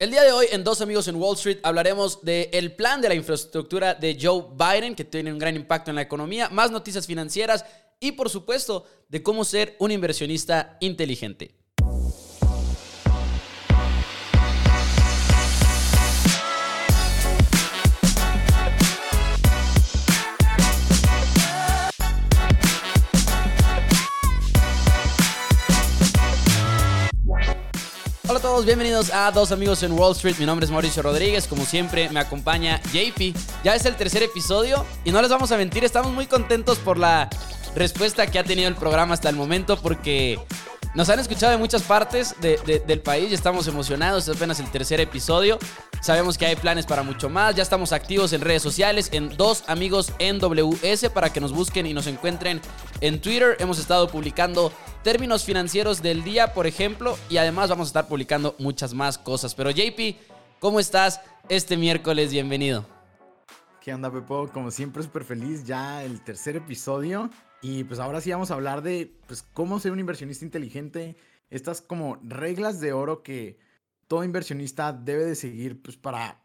El día de hoy en Dos Amigos en Wall Street hablaremos del plan de la infraestructura de Joe Biden, que tiene un gran impacto en la economía, más noticias financieras y por supuesto de cómo ser un inversionista inteligente. Bienvenidos a Dos Amigos en Wall Street. Mi nombre es Mauricio Rodríguez. Como siempre, me acompaña JP. Ya es el tercer episodio y no les vamos a mentir, estamos muy contentos por la respuesta que ha tenido el programa hasta el momento porque nos han escuchado de muchas partes del país y estamos emocionados. Es apenas el tercer episodio. Sabemos que hay planes para mucho más. Ya estamos activos en redes sociales, en dos amigos NWS para que nos busquen y nos encuentren en Twitter. Hemos estado publicando términos financieros del día, por ejemplo, y además vamos a estar publicando muchas más cosas. Pero JP, ¿cómo estás este miércoles? Bienvenido. ¿Qué onda, Pepo? Como siempre, súper feliz. Ya el tercer episodio. Y pues ahora sí vamos a hablar de pues, cómo ser un inversionista inteligente. Estas como reglas de oro que todo inversionista debe de seguir pues, para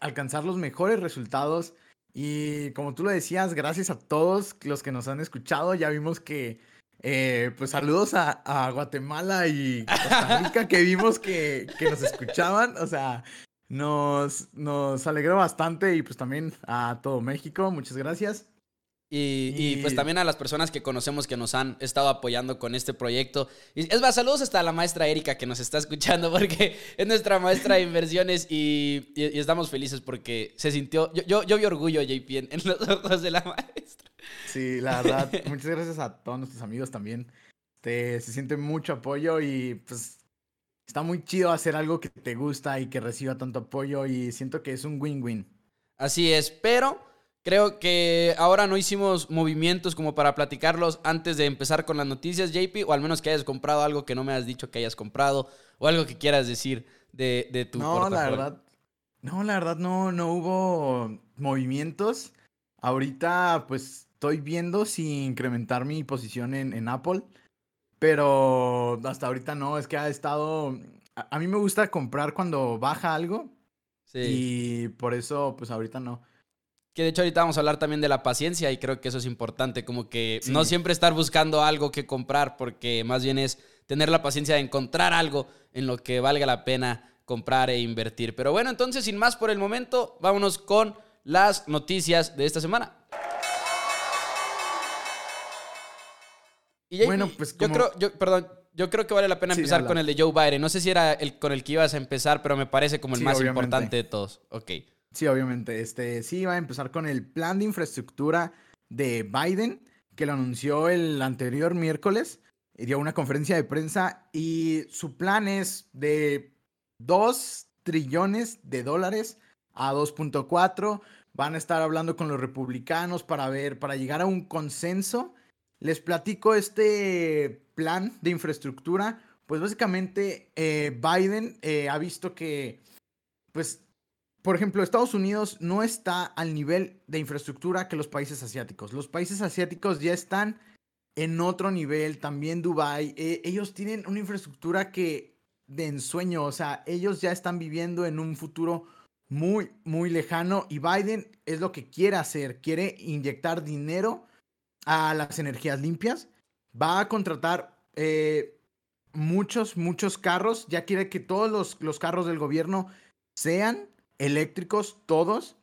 alcanzar los mejores resultados. Y como tú lo decías, gracias a todos los que nos han escuchado. Ya vimos que, eh, pues saludos a, Guatemala y Costa Rica que vimos que, que nos escuchaban. O sea, nos, nos alegró bastante y pues también a todo México. Muchas gracias. Y, pues también a las personas que conocemos que nos han estado apoyando con este proyecto. Y es más, saludos hasta la maestra Erika que nos está escuchando porque es nuestra maestra de inversiones y, estamos felices porque se sintió, yo, yo, vi orgullo, JP, en, los ojos de la maestra. Sí, la verdad, muchas gracias a todos nuestros amigos también. se siente mucho apoyo y pues está muy chido hacer algo que te gusta y que reciba tanto apoyo y siento que es un win-win. Así es, pero Creo que ahora no hicimos movimientos como para platicarlos antes de empezar con las noticias, JP, o al menos que hayas comprado algo que no me has dicho que hayas comprado, o algo que quieras decir de, de tu No, la verdad, no, la verdad no, no hubo movimientos. Ahorita pues estoy viendo si incrementar mi posición en, en Apple, pero hasta ahorita no, es que ha estado... A, a mí me gusta comprar cuando baja algo. Sí. Y por eso pues ahorita no. Que de hecho ahorita vamos a hablar también de la paciencia y creo que eso es importante, como que no siempre estar buscando algo que comprar, porque más bien es tener la paciencia de encontrar algo en lo que valga la pena comprar e invertir. Pero bueno, entonces sin más por el momento, vámonos con las noticias de esta semana. Y bueno, pues yo creo, yo, perdón, yo creo que vale la pena empezar con el de Joe Biden. No sé si era el con el que ibas a empezar, pero me parece como el más importante de todos. Ok. Sí, obviamente. Este, sí, va a empezar con el plan de infraestructura de Biden, que lo anunció el anterior miércoles. Y dio una conferencia de prensa y su plan es de 2 trillones de dólares a 2.4. Van a estar hablando con los republicanos para ver, para llegar a un consenso. Les platico este plan de infraestructura. Pues básicamente eh, Biden eh, ha visto que pues por ejemplo, Estados Unidos no está al nivel de infraestructura que los países asiáticos. Los países asiáticos ya están en otro nivel, también Dubai. Eh, ellos tienen una infraestructura que de ensueño, o sea, ellos ya están viviendo en un futuro muy, muy lejano y Biden es lo que quiere hacer, quiere inyectar dinero a las energías limpias, va a contratar eh, muchos, muchos carros, ya quiere que todos los, los carros del gobierno sean eléctricos todos.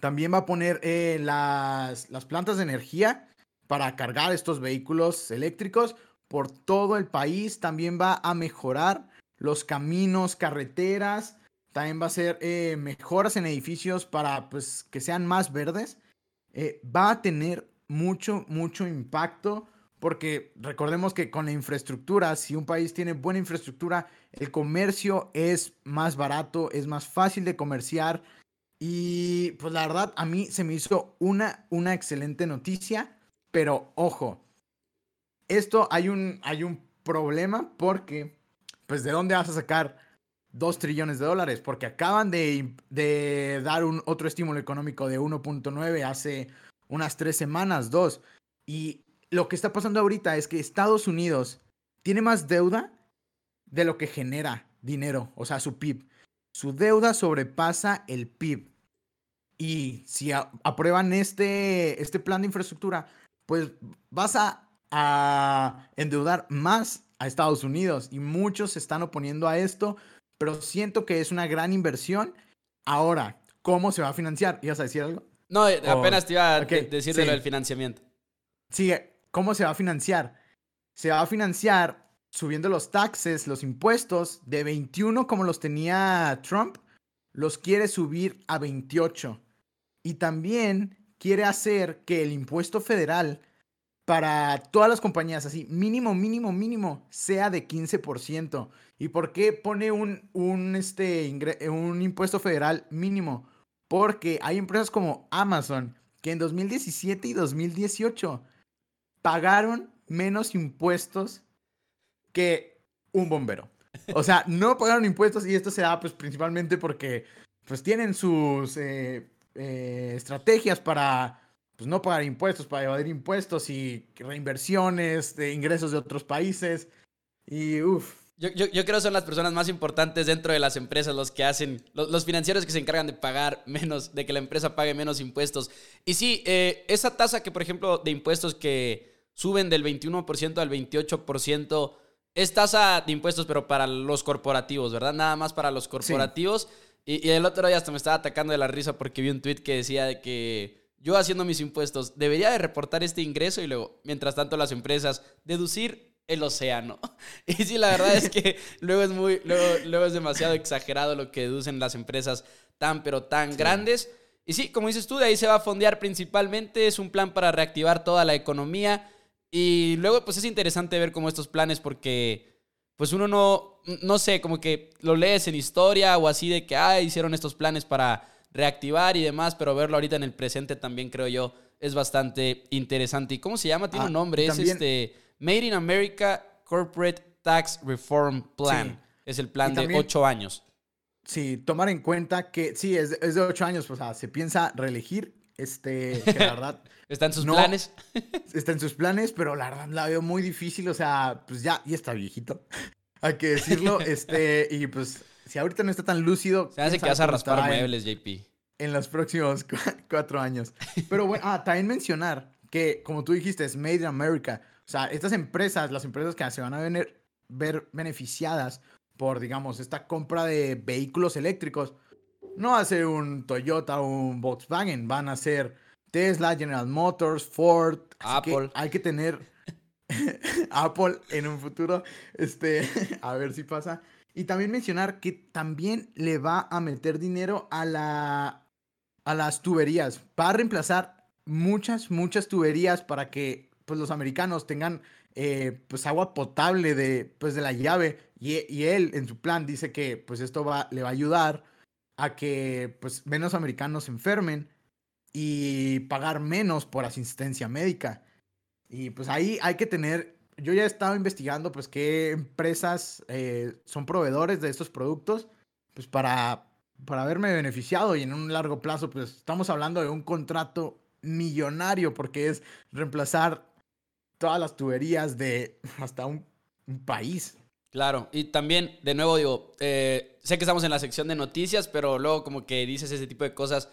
También va a poner eh, las, las plantas de energía para cargar estos vehículos eléctricos por todo el país. También va a mejorar los caminos, carreteras. También va a hacer eh, mejoras en edificios para pues, que sean más verdes. Eh, va a tener mucho, mucho impacto porque recordemos que con la infraestructura, si un país tiene buena infraestructura, el comercio es más barato, es más fácil de comerciar. Y pues la verdad, a mí se me hizo una, una excelente noticia. Pero ojo, esto hay un, hay un problema porque, pues, ¿de dónde vas a sacar 2 trillones de dólares? Porque acaban de, de dar un otro estímulo económico de 1.9 hace unas tres semanas, dos. Y lo que está pasando ahorita es que Estados Unidos tiene más deuda de lo que genera. dinero, o sea, su PIB. Su deuda sobrepasa el PIB. Y si aprueban este, este plan de infraestructura, pues vas a, a endeudar más a Estados Unidos. Y muchos se están oponiendo a esto, pero siento que es una gran inversión. Ahora, ¿cómo se va a financiar? ¿Ibas a decir algo? No, eh, apenas te iba a decir de lo del financiamiento. Sí, ¿cómo se va a financiar? Se va a financiar subiendo los taxes, los impuestos de 21 como los tenía Trump, los quiere subir a 28. Y también quiere hacer que el impuesto federal para todas las compañías, así, mínimo, mínimo, mínimo, sea de 15%. ¿Y por qué pone un, un, este, un impuesto federal mínimo? Porque hay empresas como Amazon que en 2017 y 2018 pagaron menos impuestos que un bombero. O sea, no pagaron impuestos y esto se da pues principalmente porque pues tienen sus eh, eh, estrategias para pues no pagar impuestos, para evadir impuestos y reinversiones de ingresos de otros países. Y uff. Yo, yo, yo, creo que son las personas más importantes dentro de las empresas los que hacen, los, financieros que se encargan de pagar menos, de que la empresa pague menos impuestos. Y sí, eh, esa tasa que, por ejemplo, de impuestos que suben del 21% al 28%, es tasa de impuestos, pero para los corporativos, ¿verdad? Nada más para los corporativos. Y, el otro día hasta me estaba atacando de la risa porque vi un tweet que decía de que yo haciendo mis impuestos debería de reportar este ingreso y luego, mientras tanto, las empresas deducir el océano. Y sí, la verdad es que luego es muy, luego, es demasiado exagerado lo que deducen las empresas tan, pero tan grandes. Y sí, como dices tú, de ahí se va a fondear principalmente. Es un plan para reactivar toda la economía. Y luego, pues es interesante ver como estos planes porque, pues uno no, no sé, como que lo lees en historia o así de que, ah, hicieron estos planes para reactivar y demás, pero verlo ahorita en el presente también creo yo es bastante interesante. ¿Y cómo se llama? Tiene un ah, nombre, es este Made in America Corporate Tax Reform Plan. Es el plan de ocho años. Sí, tomar en cuenta que sí, es, es de ocho años, o sea, se piensa reelegir, este, que la verdad... ¿Está en sus planes? está en sus planes, pero la verdad la veo muy difícil. O sea, pues ya, ya está viejito. Hay que decirlo. este, y pues, si ahorita no está tan lúcido. Se hace que vas a raspar muebles, JP. En los próximos cuatro años. Pero bueno, ah, también mencionar que, como tú dijiste, es Made in America. O sea, estas empresas, las empresas que se van a ver, ver beneficiadas por, digamos, esta compra de vehículos eléctricos, no va a ser un Toyota o un Volkswagen, van a ser Tesla, General Motors, Ford. Apple. hay que tener Apple en un futuro. Este, a ver si pasa. Y también mencionar que también le va a meter dinero a la a las tuberías. Va a reemplazar muchas, muchas tuberías para que pues, los americanos tengan eh, pues agua potable de, pues, de la llave. Y, él en su plan dice que pues esto va, le va a ayudar a que pues menos americanos se enfermen y pagar menos por asistencia médica. Y pues ahí hay que tener, yo ya he estado investigando pues qué empresas eh, son proveedores de estos productos, pues para, para haberme beneficiado y en un largo plazo pues estamos hablando de un contrato millonario porque es reemplazar todas las tuberías de hasta un, país. Claro, y también, de nuevo digo, eh, sé que estamos en la sección de noticias, pero luego como que dices ese tipo de cosas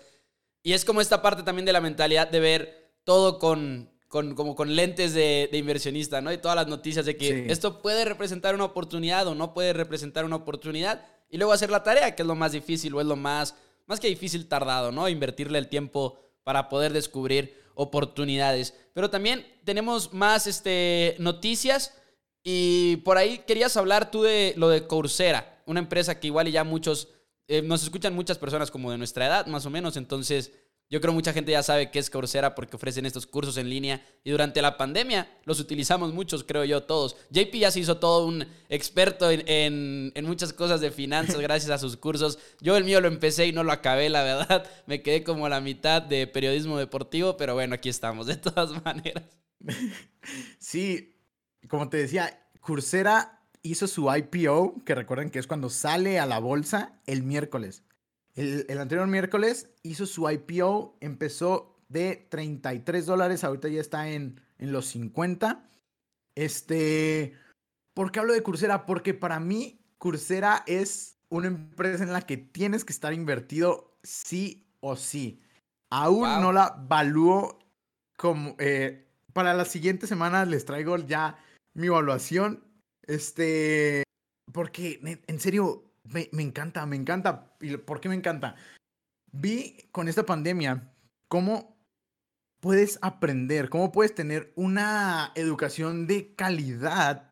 y es como esta parte también de la mentalidad de ver todo con, con como con lentes de, inversionista, ¿no? Y todas las noticias de que esto puede representar una oportunidad o no puede representar una oportunidad. Y luego hacer la tarea, que es lo más difícil o es lo más, más que difícil tardado, ¿no? Invertirle el tiempo para poder descubrir oportunidades. Pero también tenemos más este, noticias y por ahí querías hablar tú de lo de Coursera, una empresa que igual y ya muchos eh, nos escuchan muchas personas como de nuestra edad, más o menos, entonces yo creo mucha gente ya sabe qué es Coursera porque ofrecen estos cursos en línea y durante la pandemia los utilizamos muchos, creo yo, todos. JP ya se hizo todo un experto en, en, muchas cosas de finanzas gracias a sus cursos. Yo el mío lo empecé y no lo acabé, la verdad. Me quedé como a la mitad de periodismo deportivo, pero bueno, aquí estamos, de todas maneras. Sí, como te decía, Coursera hizo su IPO, que recuerden que es cuando sale a la bolsa el miércoles. El, anterior miércoles hizo su IPO, empezó de 33 dólares, ahorita ya está en, en los 50. Este, ¿por qué hablo de Coursera? Porque para mí Coursera es una empresa en la que tienes que estar invertido sí o sí. Aún no la valúo como... Eh, para las siguientes semanas les traigo ya mi evaluación. Este... Porque, en serio, me, encanta, me encanta. ¿Y por qué me encanta? Vi con esta pandemia cómo puedes aprender, cómo puedes tener una educación de calidad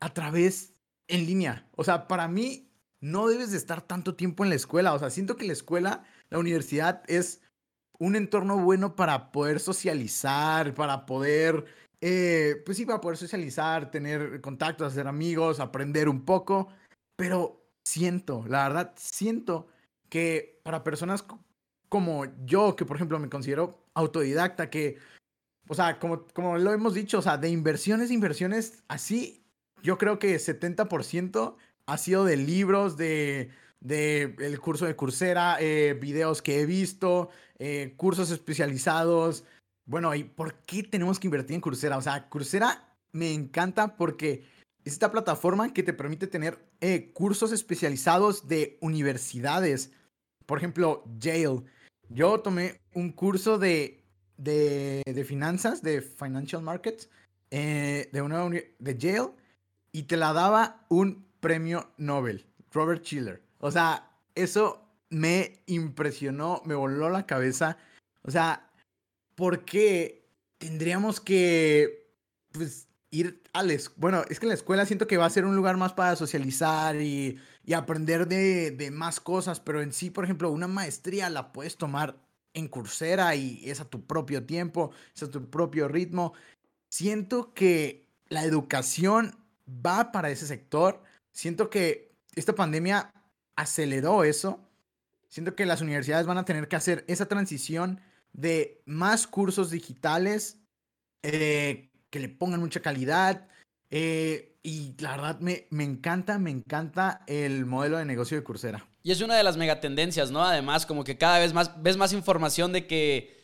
a través en línea. O sea, para mí no debes de estar tanto tiempo en la escuela. O sea, siento que la escuela, la universidad es un entorno bueno para poder socializar, para poder, eh, pues sí, para poder socializar, tener contactos, hacer amigos, aprender un poco. Pero siento, la verdad, siento que para personas como yo, que por ejemplo me considero autodidacta, que, o sea, como, como lo hemos dicho, o sea, de inversiones, inversiones, así, yo creo que 70% ha sido de libros, de, de el curso de Coursera, eh, videos que he visto, eh, cursos especializados. Bueno, ¿y por qué tenemos que invertir en Coursera? O sea, Coursera me encanta porque esta plataforma que te permite tener eh, cursos especializados de universidades. Por ejemplo, Yale. Yo tomé un curso de, de, de finanzas, de Financial Markets, eh, de, una de Yale, y te la daba un premio Nobel, Robert Schiller. O sea, eso me impresionó, me voló la cabeza. O sea, ¿por qué tendríamos que pues, ir a la Bueno, es que la escuela siento que va a ser un lugar más para socializar y, aprender de, de, más cosas, pero en sí, por ejemplo, una maestría la puedes tomar en Coursera y es a tu propio tiempo, es a tu propio ritmo. Siento que la educación va para ese sector. Siento que esta pandemia aceleró eso. Siento que las universidades van a tener que hacer esa transición de más cursos digitales eh, que le pongan mucha calidad. Eh, y la verdad me, me encanta, me encanta el modelo de negocio de Coursera. Y es una de las megatendencias, ¿no? Además, como que cada vez más ves más información de que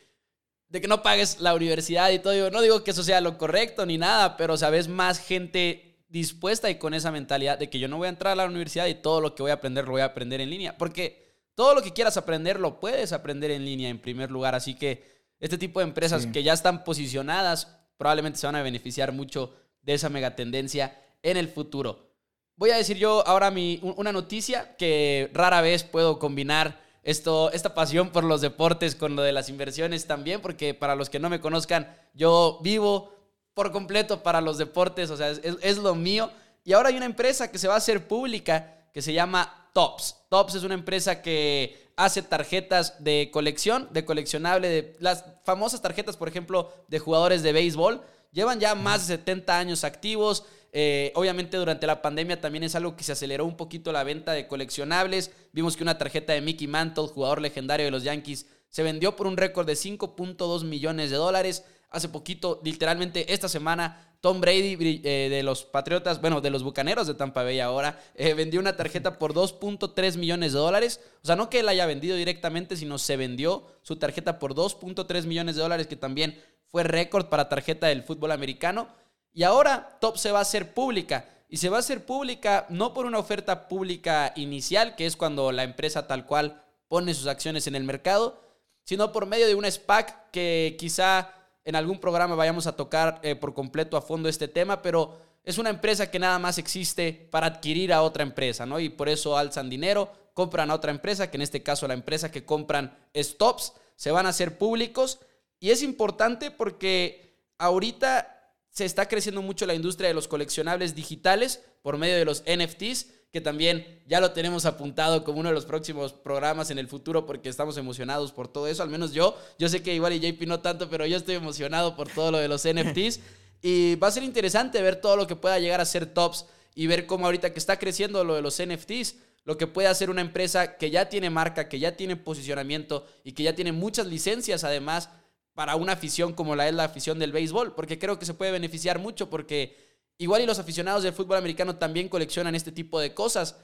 de que no pagues la universidad y todo. No digo que eso sea lo correcto ni nada, pero sabes más gente dispuesta y con esa mentalidad de que yo no voy a entrar a la universidad y todo lo que voy a aprender lo voy a aprender en línea. Porque todo lo que quieras aprender lo puedes aprender en línea en primer lugar. Así que este tipo de empresas que ya están posicionadas probablemente se van a beneficiar mucho de esa megatendencia en el futuro. Voy a decir yo ahora mi, una noticia que rara vez puedo combinar esto, esta pasión por los deportes con lo de las inversiones también, porque para los que no me conozcan, yo vivo por completo para los deportes, o sea, es, es lo mío. Y ahora hay una empresa que se va a hacer pública que se llama Tops. Tops es una empresa que hace tarjetas de colección, de coleccionable, de las famosas tarjetas, por ejemplo, de jugadores de béisbol. Llevan ya más de 70 años activos. Eh, obviamente durante la pandemia también es algo que se aceleró un poquito la venta de coleccionables. Vimos que una tarjeta de Mickey Mantle, jugador legendario de los Yankees, se vendió por un récord de 5.2 millones de dólares. Hace poquito, literalmente esta semana, Tom Brady eh, de los Patriotas, bueno, de los Bucaneros de Tampa Bay ahora, eh, vendió una tarjeta por 2.3 millones de dólares. O sea, no que él haya vendido directamente, sino se vendió su tarjeta por 2.3 millones de dólares, que también fue récord para tarjeta del fútbol americano. Y ahora Top se va a hacer pública. Y se va a hacer pública no por una oferta pública inicial, que es cuando la empresa tal cual pone sus acciones en el mercado, sino por medio de una SPAC que quizá en algún programa vayamos a tocar eh, por completo a fondo este tema, pero es una empresa que nada más existe para adquirir a otra empresa, ¿no? Y por eso alzan dinero, compran a otra empresa, que en este caso la empresa que compran Stops, se van a hacer públicos. Y es importante porque ahorita se está creciendo mucho la industria de los coleccionables digitales por medio de los NFTs, que también ya lo tenemos apuntado como uno de los próximos programas en el futuro porque estamos emocionados por todo eso, al menos yo, yo sé que igual y JP no tanto, pero yo estoy emocionado por todo lo de los NFTs y va a ser interesante ver todo lo que pueda llegar a ser tops y ver cómo ahorita que está creciendo lo de los NFTs, lo que puede hacer una empresa que ya tiene marca, que ya tiene posicionamiento y que ya tiene muchas licencias además para una afición como la es la afición del béisbol, porque creo que se puede beneficiar mucho porque Igual y los aficionados del fútbol americano también coleccionan este tipo de cosas,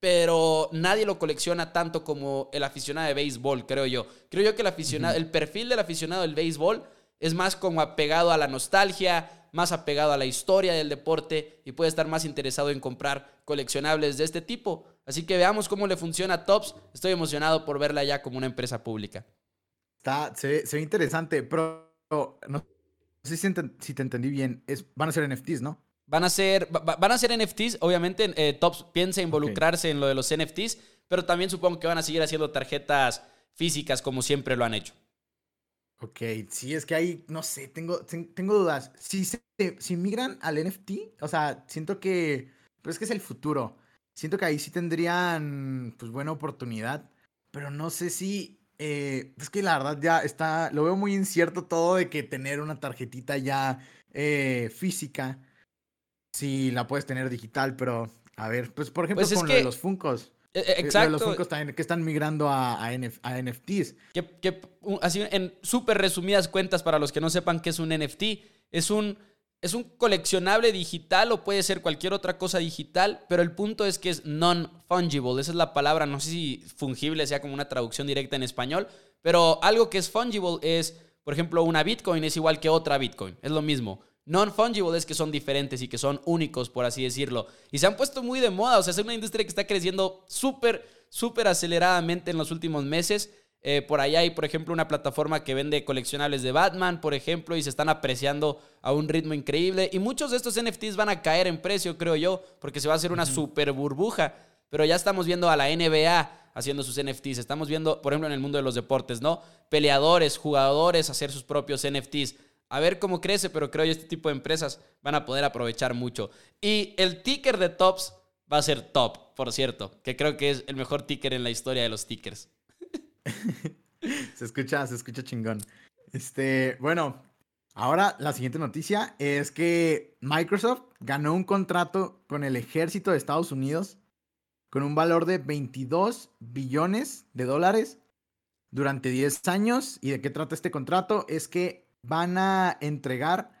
pero nadie lo colecciona tanto como el aficionado de béisbol, creo yo. Creo yo que el aficionado, el perfil del aficionado del béisbol es más como apegado a la nostalgia, más apegado a la historia del deporte y puede estar más interesado en comprar coleccionables de este tipo. Así que veamos cómo le funciona a Tops. Estoy emocionado por verla ya como una empresa pública. Está, se, ve, interesante, pero no sé si, te entendí bien. Es, van a ser NFTs, ¿no? Van a ser, van a ser NFTs. Obviamente, eh, Tops piensa involucrarse en lo de los NFTs, pero también supongo que van a seguir haciendo tarjetas físicas como siempre lo han hecho. Ok, sí, es que ahí, no sé, tengo, tengo dudas. Si, si migran al NFT, o sea, siento que, pues es que es el futuro. Siento que ahí sí tendrían, pues, buena oportunidad, pero no sé si eh, es que la verdad ya está, lo veo muy incierto todo de que tener una tarjetita ya eh, física, si la puedes tener digital, pero a ver, pues por ejemplo pues con los Funcos. Exacto. Los Funcos también que están migrando a, a, NFTs. Que, así en súper resumidas cuentas para los que no sepan qué es un NFT, es un es un coleccionable digital o puede ser cualquier otra cosa digital, pero el punto es que es non-fungible. Esa es la palabra, no sé si fungible sea como una traducción directa en español, pero algo que es fungible es, por ejemplo, una Bitcoin es igual que otra Bitcoin, es lo mismo. Non-fungible es que son diferentes y que son únicos, por así decirlo. Y se han puesto muy de moda, o sea, es una industria que está creciendo súper, súper aceleradamente en los últimos meses. Eh, por ahí hay, por ejemplo, una plataforma que vende coleccionables de Batman, por ejemplo, y se están apreciando a un ritmo increíble. Y muchos de estos NFTs van a caer en precio, creo yo, porque se va a hacer una super burbuja. Pero ya estamos viendo a la NBA haciendo sus NFTs. Estamos viendo, por ejemplo, en el mundo de los deportes, ¿no? Peleadores, jugadores hacer sus propios NFTs. A ver cómo crece, pero creo que este tipo de empresas van a poder aprovechar mucho. Y el ticker de Tops va a ser Top, por cierto, que creo que es el mejor ticker en la historia de los tickers. se escucha, se escucha chingón. Este, bueno, ahora la siguiente noticia es que Microsoft ganó un contrato con el ejército de Estados Unidos con un valor de 22 billones de dólares durante 10 años. ¿Y de qué trata este contrato? Es que van a entregar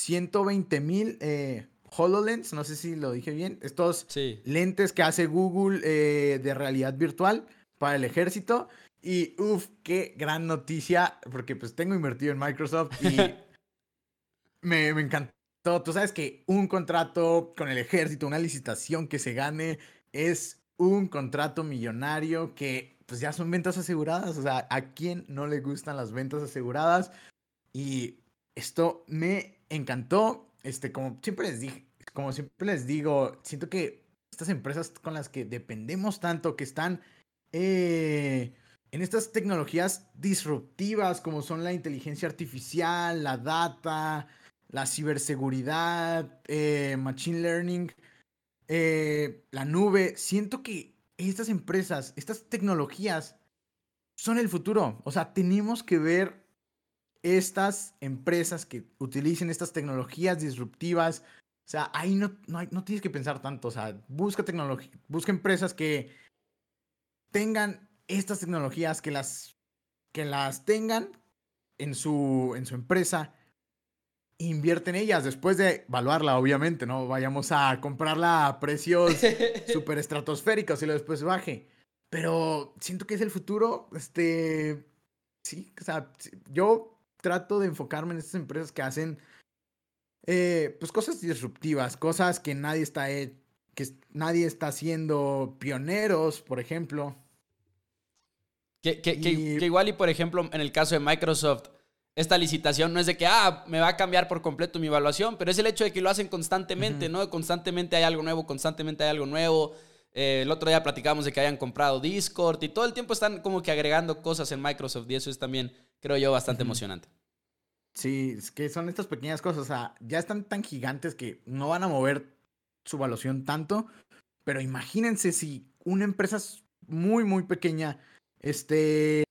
120 mil eh, HoloLens, no sé si lo dije bien, estos lentes que hace Google eh, de realidad virtual para el ejército. Y uff, qué gran noticia, porque pues tengo invertido en Microsoft y me, encantó. Tú sabes que un contrato con el ejército, una licitación que se gane, es un contrato millonario que pues ya son ventas aseguradas. O sea, ¿a quién no le gustan las ventas aseguradas? Y esto me encantó. Este, como siempre les dije, como siempre les digo, siento que estas empresas con las que dependemos tanto, que están eh, en estas tecnologías disruptivas como son la inteligencia artificial, la data, la ciberseguridad, eh, machine learning, eh, la nube, siento que estas empresas, estas tecnologías son el futuro. O sea, tenemos que ver estas empresas que utilicen estas tecnologías disruptivas. O sea, ahí no, no, no tienes que pensar tanto. O sea, busca tecnología, busca empresas que tengan estas tecnologías, que las, que las tengan en su, en su empresa, invierte en ellas después de evaluarla, obviamente, no vayamos a comprarla a precios súper estratosféricos y luego después baje. Pero siento que es el futuro. Este, sí, o sea, yo trato de enfocarme en estas empresas que hacen, eh, pues cosas disruptivas, cosas que nadie está, que nadie está haciendo pioneros, por ejemplo. Que, igual y por ejemplo en el caso de Microsoft, esta licitación no es de que, ah, me va a cambiar por completo mi evaluación, pero es el hecho de que lo hacen constantemente, ¿no? Constantemente hay algo nuevo, constantemente hay algo nuevo. Eh, el otro día platicábamos de que hayan comprado Discord y todo el tiempo están como que agregando cosas en Microsoft y eso es también, creo yo, bastante emocionante. Sí, es que son estas pequeñas cosas, o sea, ya están tan gigantes que no van a mover su evaluación tanto, pero imagínense si una empresa muy, muy pequeña este,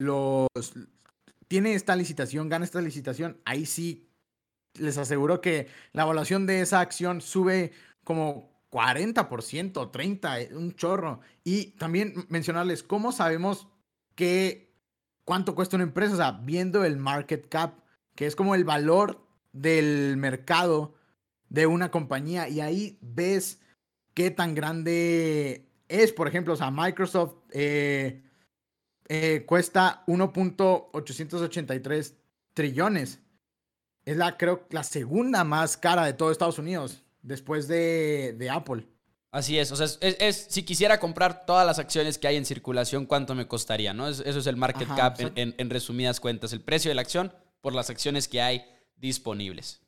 los, tiene esta licitación, gana esta licitación, ahí sí les aseguro que la evaluación de esa acción sube como 40%, 30%, eh, un chorro. Y también mencionarles cómo sabemos que cuánto cuesta una empresa, o sea, viendo el market cap, que es como el valor del mercado de una compañía y ahí ves qué tan grande es, por ejemplo, o sea, Microsoft eh, eh, cuesta 1.883 trillones. es la, creo, la segunda más cara de todo Estados Unidos, después de, de Apple. Así es, o sea, es, si quisiera comprar todas las acciones que hay en circulación, ¿cuánto me costaría? ¿no? eso es el market cap en, resumidas cuentas, el precio de la acción por las acciones que hay disponibles.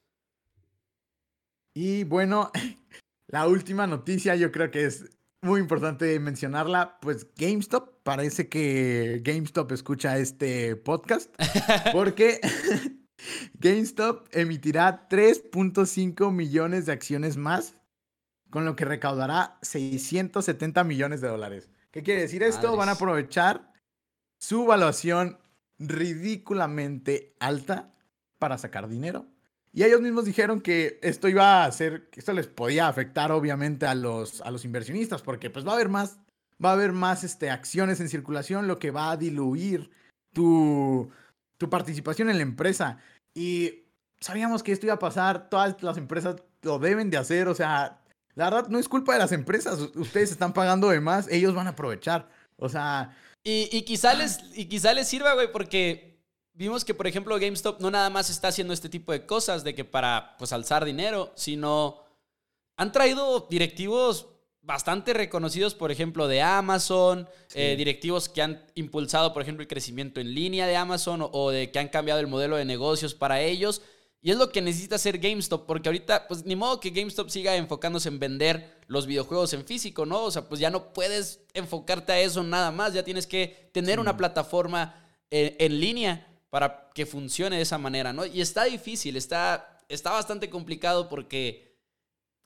Y bueno, la última noticia yo creo que es muy importante mencionarla, pues GameStop, parece que GameStop escucha este podcast, porque GameStop emitirá 3.5 millones de acciones más con lo que recaudará 670 millones de dólares. ¿Qué quiere decir esto? Van a aprovechar su valuación ridículamente alta para sacar dinero. Y ellos mismos dijeron que esto iba a hacer, que esto les podía afectar obviamente a los, a los inversionistas, porque pues va a haber más, va a haber más este, acciones en circulación, lo que va a diluir tu, tu participación en la empresa. Y sabíamos que esto iba a pasar, todas las empresas lo deben de hacer, o sea, la verdad, no es culpa de las empresas. Ustedes están pagando de más, ellos van a aprovechar. O sea. Y, y quizá, les, y quizá les sirva, güey, porque vimos que, por ejemplo, GameStop no nada más está haciendo este tipo de cosas de que para pues alzar dinero, sino han traído directivos bastante reconocidos, por ejemplo, de Amazon, eh, directivos que han impulsado, por ejemplo, el crecimiento en línea de Amazon o, de que han cambiado el modelo de negocios para ellos. Y es lo que necesita hacer GameStop, porque ahorita, pues ni modo que GameStop siga enfocándose en vender los videojuegos en físico, ¿no? O sea, pues ya no puedes enfocarte a eso nada más, ya tienes que tener una plataforma eh, en, línea para que funcione de esa manera, ¿no? Y está difícil, está, está bastante complicado porque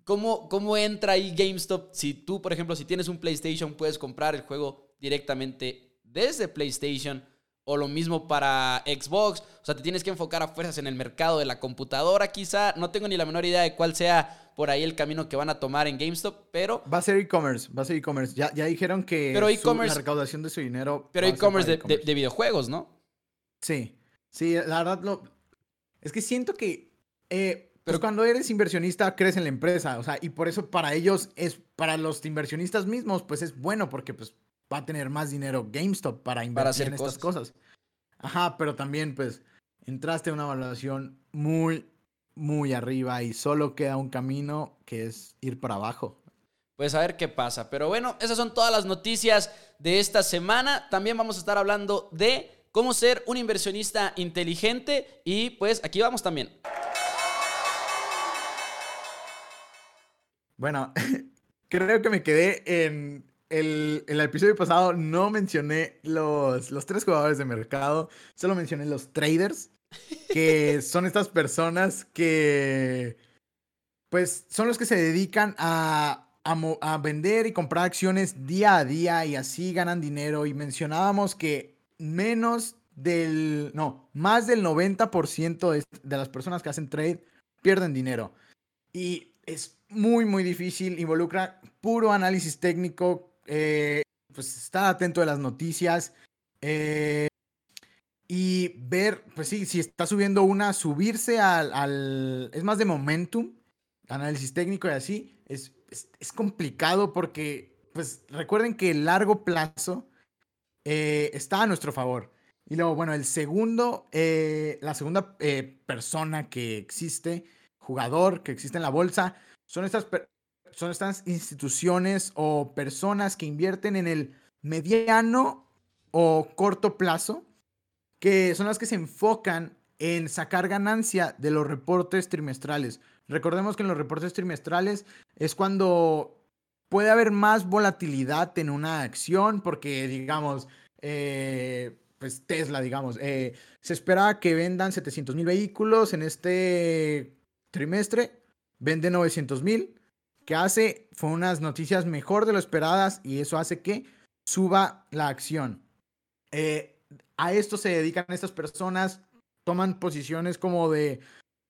¿cómo, ¿cómo entra ahí GameStop? Si tú, por ejemplo, si tienes un PlayStation, puedes comprar el juego directamente desde PlayStation o lo mismo para Xbox. O sea, te tienes que enfocar a fuerzas en el mercado de la computadora, quizá. No tengo ni la menor idea de cuál sea por ahí el camino que van a tomar en GameStop, pero. Va a ser e-commerce, va a ser e-commerce. Ya, ya dijeron que pero la recaudación de su dinero. Pero e-commerce de, videojuegos, ¿no? Sí. Sí, la verdad lo. Es que siento que. Eh, pero cuando eres inversionista, crees en la empresa. O sea, y por eso para ellos es. Para los inversionistas mismos, pues es bueno, porque pues va a tener más dinero GameStop para invertir en estas cosas. Ajá, pero también pues entraste a una valoración muy, muy arriba y solo queda un camino que es ir para abajo. Pues a ver qué pasa. Pero bueno, esas son todas las noticias de esta semana. También vamos a estar hablando de cómo ser un inversionista inteligente y pues aquí vamos también. Bueno, creo que me quedé en el, el, episodio pasado no mencioné los, los tres jugadores de mercado, solo mencioné los traders, que son estas personas que, pues, son los que se dedican a, a, vender y comprar acciones día a día y así ganan dinero. Y mencionábamos que menos del, no, más del 90% de, de las personas que hacen trade pierden dinero. Y es muy, muy difícil, involucra puro análisis técnico, eh, pues estar atento de las noticias eh, y ver, pues sí, si está subiendo una, subirse al, es más de momentum, análisis técnico y así, es, es, complicado porque, pues recuerden que el largo plazo eh, está a nuestro favor. Y luego, bueno, el segundo, la segunda persona que existe, jugador que existe en la bolsa, son estas son estas instituciones o personas que invierten en el mediano o corto plazo, que son las que se enfocan en sacar ganancia de los reportes trimestrales. Recordemos que en los reportes trimestrales es cuando puede haber más volatilidad en una acción, porque digamos, eh, pues Tesla, digamos, eh, se espera que vendan 700 mil vehículos en este trimestre, vende 900 mil que hace fue unas noticias mejor de lo esperadas y eso hace que suba la acción. Eh, a esto se dedican estas personas, toman posiciones como de,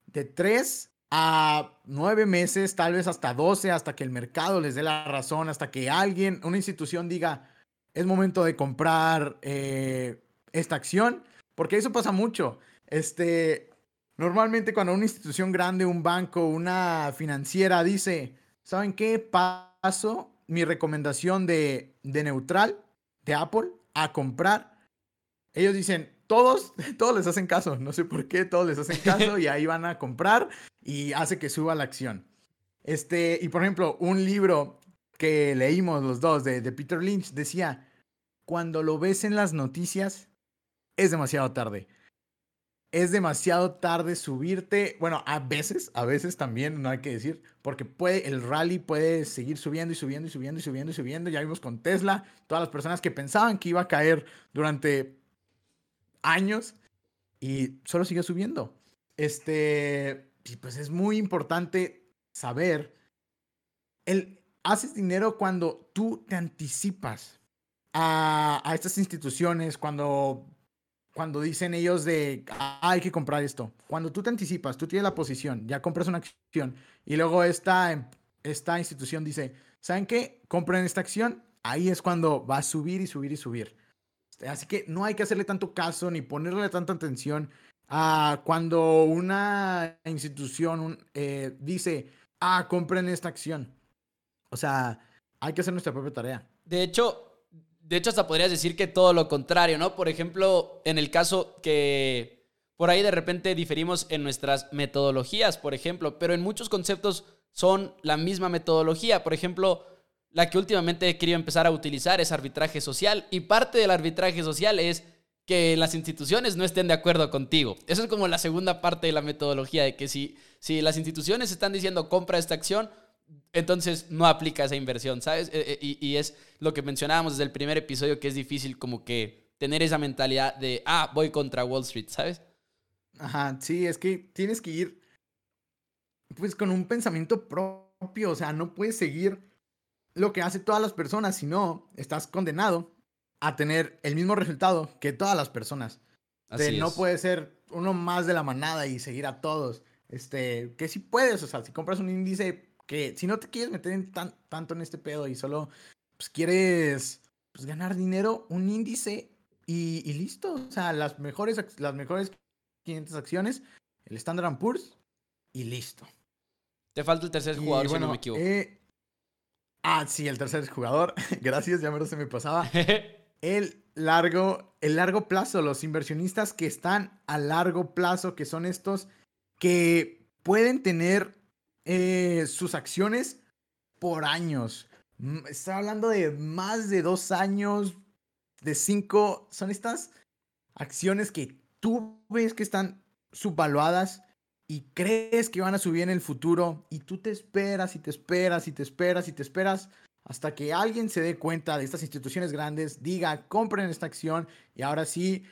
de 3 a 9 meses, tal vez hasta 12, hasta que el mercado les dé la razón, hasta que alguien, una institución diga, es momento de comprar eh, esta acción, porque eso pasa mucho. Este, normalmente cuando una institución grande, un banco, una financiera dice, ¿saben qué? Paso mi recomendación de, neutral de Apple a comprar. Ellos dicen, todos, todos les hacen caso, no sé por qué, todos les hacen caso y ahí van a comprar y hace que suba la acción. Este, y por ejemplo, un libro que leímos los dos de, de Peter Lynch decía, cuando lo ves en las noticias, es demasiado tarde es demasiado tarde subirte. Bueno, a veces, a veces también, no hay que decir, porque puede, el rally puede seguir subiendo y subiendo y subiendo y subiendo y subiendo. Ya vimos con Tesla, todas las personas que pensaban que iba a caer durante años y solo sigue subiendo. Este, y pues es muy importante saber, el, haces dinero cuando tú te anticipas a, a estas instituciones, cuando cuando dicen ellos de ah, hay que comprar esto. Cuando tú te anticipas, tú tienes la posición, ya compras una acción y luego esta, esta institución dice, ¿saben qué? Compren esta acción, ahí es cuando va a subir y subir y subir. Así que no hay que hacerle tanto caso ni ponerle tanta atención a cuando una institución eh, dice, ah, compren esta acción. O sea, hay que hacer nuestra propia tarea. De hecho, de hecho, hasta podrías decir que todo lo contrario, ¿no? Por ejemplo, en el caso que por ahí de repente diferimos en nuestras metodologías, por ejemplo, pero en muchos conceptos son la misma metodología. Por ejemplo, la que últimamente he querido empezar a utilizar es arbitraje social y parte del arbitraje social es que las instituciones no estén de acuerdo contigo. Eso es como la segunda parte de la metodología, de que si, si las instituciones están diciendo compra esta acción, entonces no aplica esa inversión, ¿sabes? Eh, eh, y, es lo que mencionábamos desde el primer episodio, que es difícil como que tener esa mentalidad de, ah, voy contra Wall Street, ¿sabes? Ajá, sí, es que tienes que ir pues con un pensamiento propio, o sea, no puedes seguir lo que hace todas las personas, si no, estás condenado a tener el mismo resultado que todas las personas. Así no puede ser uno más de la manada y seguir a todos. Este, que si puedes, o sea, si compras un índice que si no te quieres meter tanto en este pedo y solo pues, quieres pues, ganar dinero, un índice y, listo. O sea, las mejores, las mejores 500 acciones, el Standard Poor's y listo. Te falta el tercer jugador, si no me equivoco. Eh, ah, sí, el tercer jugador. Gracias, ya me se me pasaba. el largo, el largo plazo, los inversionistas que están a largo plazo, que son estos que pueden tener eh, sus acciones por años. Está hablando de más de dos años, de cinco. Son estas acciones que tú ves que están subvaluadas y crees que van a subir en el futuro y tú te esperas y te esperas y te esperas y te esperas hasta que alguien se dé cuenta de estas instituciones grandes, diga, compren esta acción y ahora sí,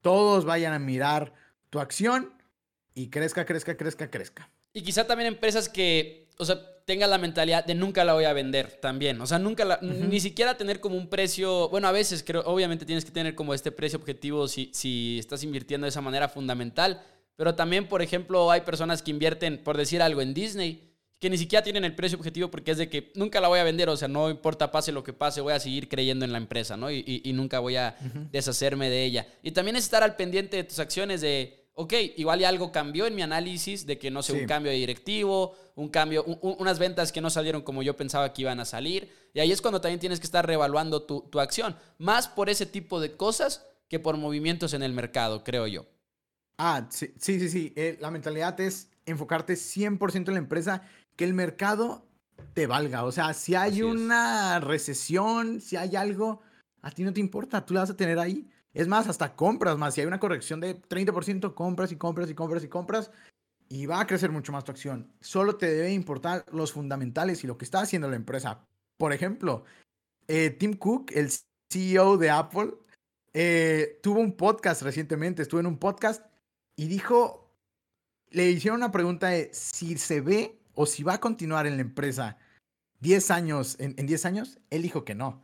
todos vayan a mirar tu acción y crezca, crezca, crezca, crezca. Y quizá también empresas que, o sea, tengan la mentalidad de nunca la voy a vender también. O sea, nunca la, ni siquiera tener como un precio, bueno, a veces creo, obviamente tienes que tener como este precio objetivo si, si estás invirtiendo de esa manera fundamental. Pero también, por ejemplo, hay personas que invierten, por decir algo, en Disney, que ni siquiera tienen el precio objetivo porque es de que nunca la voy a vender, o sea, no importa pase lo que pase, voy a seguir creyendo en la empresa, ¿no? Y, y, nunca voy a deshacerme de ella. Y también es estar al pendiente de tus acciones de ok, igual algo cambió en mi análisis de que no sé, un cambio de directivo, un cambio, unas ventas que no salieron como yo pensaba que iban a salir. Y ahí es cuando también tienes que estar reevaluando tu, acción. Más por ese tipo de cosas que por movimientos en el mercado, creo yo. Ah, sí, sí, sí. sí. Eh, la mentalidad es enfocarte 100% en la empresa, que el mercado te valga. O sea, si hay una recesión, si hay algo, a ti no te importa, tú la vas a tener ahí. Es más, hasta compras más. Si hay una corrección de 30%, compras y compras y compras y compras. Y va a crecer mucho más tu acción. Solo te debe importar los fundamentales y lo que está haciendo la empresa. Por ejemplo, eh, Tim Cook, el CEO de Apple, eh, tuvo un podcast recientemente. Estuvo en un podcast y dijo, le hicieron una pregunta de si se ve o si va a continuar en la empresa 10 años, en, en 10 años. Él dijo que no.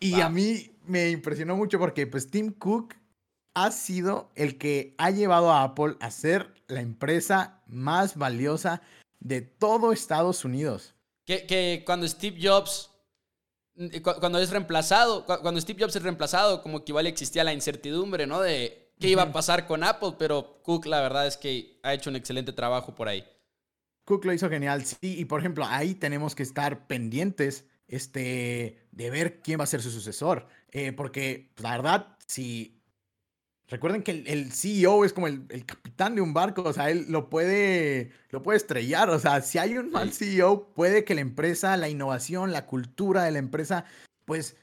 Y a mí me impresionó mucho porque pues Tim Cook ha sido el que ha llevado a Apple a ser la empresa más valiosa de todo Estados Unidos. Que, cuando Steve Jobs, cuando es reemplazado, cuando Steve Jobs es reemplazado, como que igual existía la incertidumbre, ¿no? De qué iba a pasar con Apple, pero Cook la verdad es que ha hecho un excelente trabajo por ahí. Cook lo hizo genial, sí, y por ejemplo, ahí tenemos que estar pendientes este, de ver quién va a ser su sucesor. Eh, porque pues, la verdad, si, Recuerden que el, CEO es como el, capitán de un barco, o sea, él lo puede, lo puede estrellar, o sea, si hay un mal CEO, puede que la empresa, la innovación, la cultura de la empresa, pues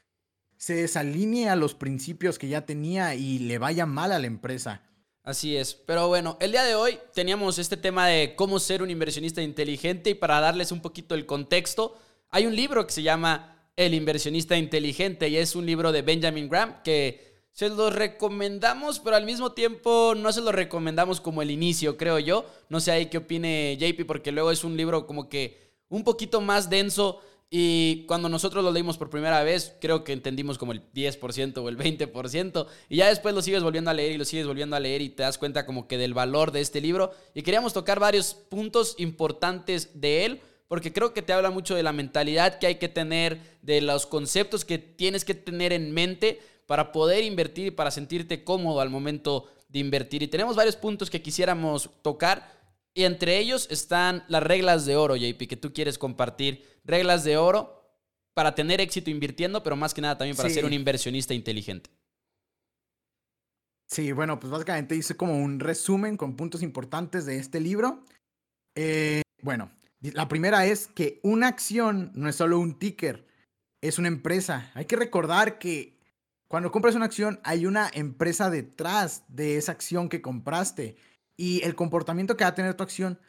se desalinee a los principios que ya tenía y le vaya mal a la empresa. Así es, pero bueno, el día de hoy teníamos este tema de cómo ser un inversionista inteligente y para darles un poquito el contexto, hay un libro que se llama El inversionista inteligente y es un libro de Benjamin Graham que se lo recomendamos, pero al mismo tiempo no se lo recomendamos como el inicio, creo yo. No sé ahí qué opine JP, porque luego es un libro como que un poquito más denso. Y cuando nosotros lo leímos por primera vez, creo que entendimos como el 10% o el 20%. Y ya después lo sigues volviendo a leer y lo sigues volviendo a leer y te das cuenta como que del valor de este libro. Y queríamos tocar varios puntos importantes de él, porque creo que te habla mucho de la mentalidad que hay que tener, de los conceptos que tienes que tener en mente para poder invertir y para sentirte cómodo al momento de invertir. Y tenemos varios puntos que quisiéramos tocar. Y entre ellos están las reglas de oro, JP, que tú quieres compartir. Reglas de oro para tener éxito invirtiendo, pero más que nada también para ser un inversionista inteligente. Sí, bueno, pues básicamente hice como un resumen con puntos importantes de este libro. Eh, bueno, la primera es que una acción no es solo un ticker, es una empresa. Hay que recordar que cuando compras una acción, hay una empresa detrás de esa acción que compraste. Y el comportamiento que va a tener tu acción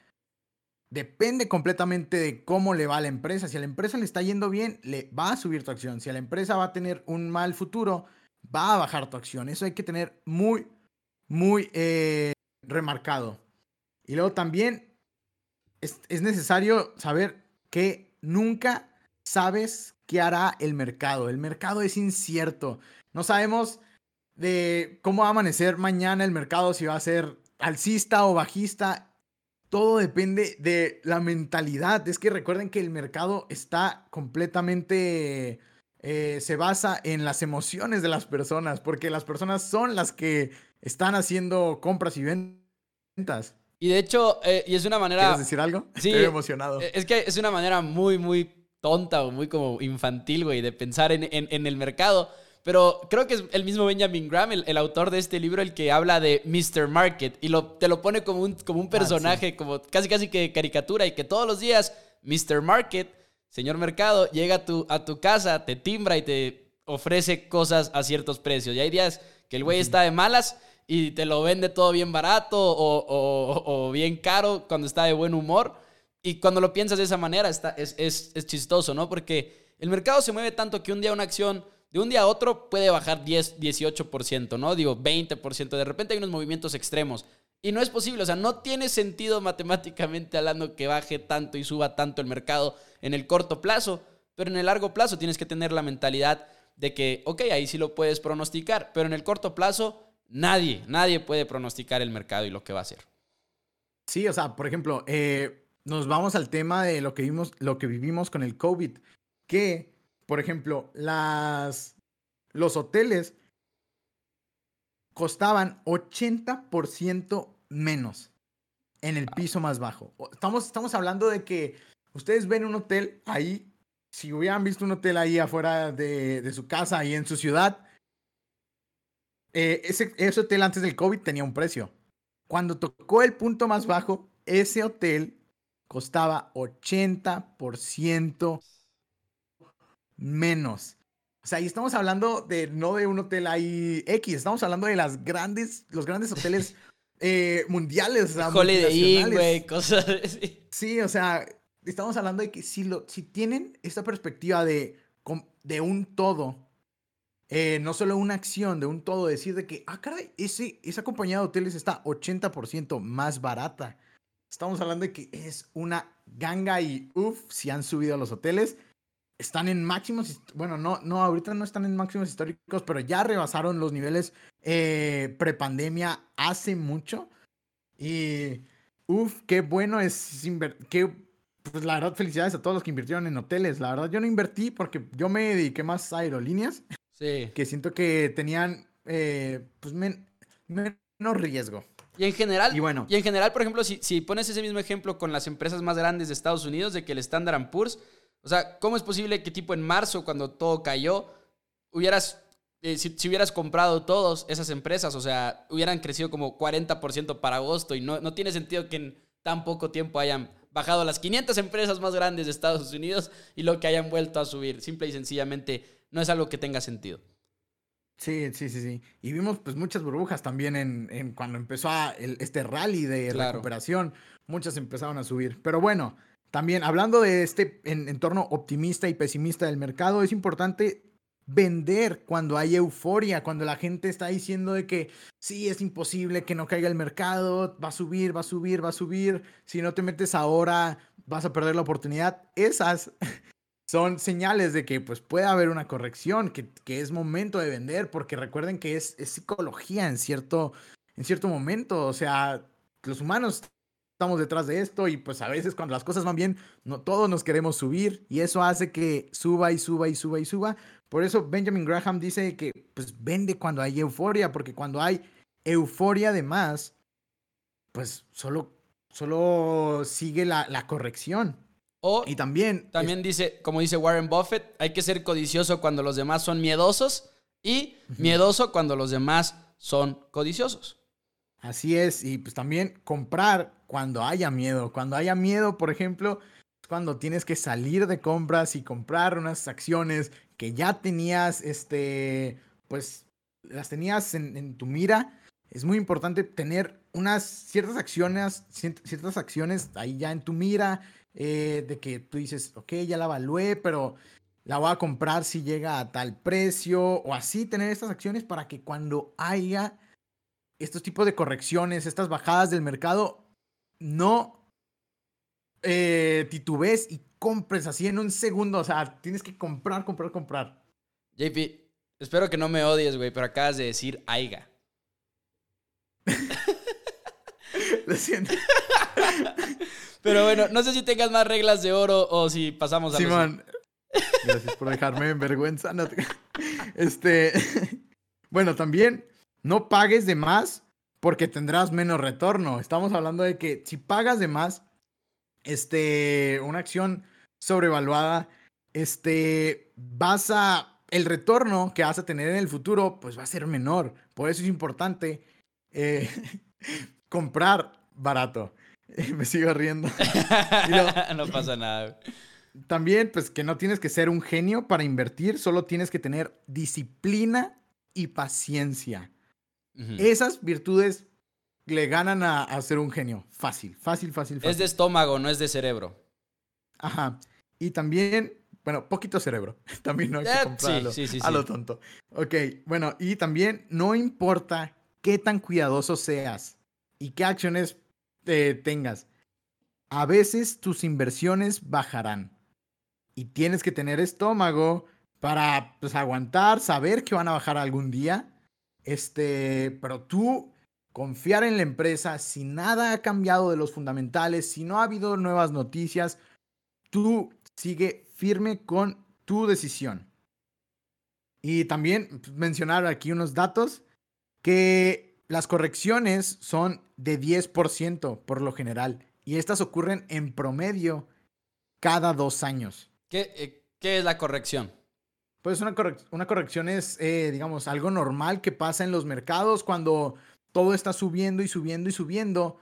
depende completamente de cómo le va a la empresa. Si a la empresa le está yendo bien, le va a subir tu acción. Si a la empresa va a tener un mal futuro, va a bajar tu acción. Eso hay que tener muy, muy eh, remarcado. Y luego también es, es necesario saber que nunca sabes qué hará el mercado. El mercado es incierto. No sabemos de cómo va a amanecer mañana el mercado, si va a ser alcista o bajista. Todo depende de la mentalidad. Es que recuerden que el mercado está completamente... Eh, se basa en las emociones de las personas, porque las personas son las que están haciendo compras y ventas. Y de hecho, eh, y es una manera... ¿Quieres decir algo? Sí, Estoy emocionado. Es que es una manera muy, muy tonta o muy como infantil, güey, de pensar en, en el mercado. Pero creo que es el mismo Benjamin Graham, el, autor de este libro, el que habla de Mr. Market y lo, te lo pone como un, como un ah, personaje, como casi casi que caricatura y que todos los días Mr. Market, señor mercado, llega a tu, a tu casa, te timbra y te ofrece cosas a ciertos precios. Y hay días que el güey está de malas y te lo vende todo bien barato o, bien caro cuando está de buen humor. Y cuando lo piensas de esa manera está, es, es, es chistoso, ¿no? Porque el mercado se mueve tanto que un día una acción de un día a otro puede bajar 10, 18%, ¿no? Digo, 20%. De repente hay unos movimientos extremos. Y no es posible, o sea, no tiene sentido matemáticamente hablando que baje tanto y suba tanto el mercado en el corto plazo, pero en el largo plazo tienes que tener la mentalidad de que, ok, ahí sí lo puedes pronosticar, pero en el corto plazo nadie, nadie puede pronosticar el mercado y lo que va a hacer. Sí, o sea, por ejemplo, eh, nos vamos al tema de lo que, vimos, lo que vivimos con el COVID, que por ejemplo, las, los hoteles costaban 80% menos en el piso más bajo. Estamos, estamos hablando de que ustedes ven un hotel ahí, si hubieran visto un hotel ahí afuera de, su casa, ahí en su ciudad, eh, ese, ese hotel antes del COVID tenía un precio. Cuando tocó el punto más bajo, ese hotel costaba 80% menos. O sea, y estamos hablando de no de un hotel ahí X, estamos hablando de las grandes, los grandes hoteles eh, mundiales. Holiday Inn, güey, cosas así. Sí, o sea, estamos hablando de que si, lo, si tienen esta perspectiva de, de un todo, eh, no solo una acción, de un todo, decir de que, ah, caray, ese, esa compañía de hoteles está 80% más barata. Estamos hablando de que es una ganga y uff, si han subido a los hoteles están en máximos, bueno, no, no, ahorita no están en máximos históricos, pero ya rebasaron los niveles eh, prepandemia hace mucho. Y, uff, qué bueno es invertir, pues la verdad, felicidades a todos los que invirtieron en hoteles. La verdad, yo no invertí porque yo me dediqué más a aerolíneas. Sí. Que siento que tenían, eh, pues, menos riesgo. Y en general, y, bueno, y en general, por ejemplo, si, si pones ese mismo ejemplo con las empresas más grandes de Estados Unidos, de que el Standard Poor's o sea, ¿cómo es posible que tipo en marzo, cuando todo cayó, hubieras eh, si, hubieras comprado todas esas empresas, o sea, hubieran crecido como 40% para agosto y no, no tiene sentido que en tan poco tiempo hayan bajado las 500 empresas más grandes de Estados Unidos y lo que hayan vuelto a subir. Simple y sencillamente no es algo que tenga sentido. Sí, sí, sí, sí. Y vimos pues muchas burbujas también en, cuando empezó este rally de recuperación. Muchas empezaron a subir. Pero bueno, también hablando de este entorno optimista y pesimista del mercado, es importante vender cuando hay euforia, cuando la gente está diciendo de que sí, es imposible que no caiga el mercado, va a subir, va a subir, va a subir, si no te metes ahora vas a perder la oportunidad. Esas son señales de que pues puede haber una corrección, que, es momento de vender, porque recuerden que es, psicología en cierto, en cierto momento, o sea, los humanos estamos detrás de esto y pues a veces cuando las cosas van bien, no todos nos queremos subir y eso hace que suba y suba y suba y suba. Por eso Benjamin Graham dice que pues vende cuando hay euforia, porque cuando hay euforia de más, pues solo, solo sigue la, la corrección. O y también, también dice, como dice Warren Buffett, hay que ser codicioso cuando los demás son miedosos y miedoso cuando los demás son codiciosos. Así es, y pues también comprar cuando haya miedo. Cuando haya miedo, por ejemplo, es cuando tienes que salir de compras y comprar unas acciones que ya tenías, este, pues las tenías en, en tu mira. Es muy importante tener unas ciertas acciones, ciertas acciones ahí ya en tu mira eh, de que tú dices, ok, ya la evalué, pero la voy a comprar si llega a tal precio, o así tener estas acciones para que cuando haya estos tipos de correcciones, estas bajadas del mercado, no eh, titubes y compres así en un segundo. O sea, tienes que comprar, comprar, comprar. JP, espero que no me odies, güey, pero acabas de decir AIGA. Lo siento. Pero bueno, no sé si tengas más reglas de oro o si pasamos a Simón, gracias por dejarme en vergüenza. Este, bueno, también no pagues de más porque tendrás menos retorno. Estamos hablando de que si pagas de más, este, una acción sobrevaluada, este, vas a, el retorno que vas a tener en el futuro, pues va a ser menor. Por eso es importante eh, comprar barato. me sigo riendo. no pasa nada. También, pues que no tienes que ser un genio para invertir, solo tienes que tener disciplina y paciencia. Esas virtudes le ganan a, ser un genio. Fácil, fácil, fácil, fácil. Es de estómago, no es de cerebro. Ajá. Y también, bueno, poquito cerebro. También no hay que eh, comprarlo a lo tonto. Ok, bueno, y también no importa qué tan cuidadoso seas y qué acciones tengas. A veces tus inversiones bajarán y tienes que tener estómago para pues, aguantar, saber que van a bajar algún día. Este, pero tú confiar en la empresa si nada ha cambiado de los fundamentales, si no ha habido nuevas noticias, tú sigue firme con tu decisión. Y también pues, mencionar aquí unos datos que las correcciones son de 10% por lo general y estas ocurren en promedio cada dos años. ¿Qué, eh, qué es la corrección? Pues una, una corrección es, eh, digamos, algo normal que pasa en los mercados cuando todo está subiendo y subiendo y subiendo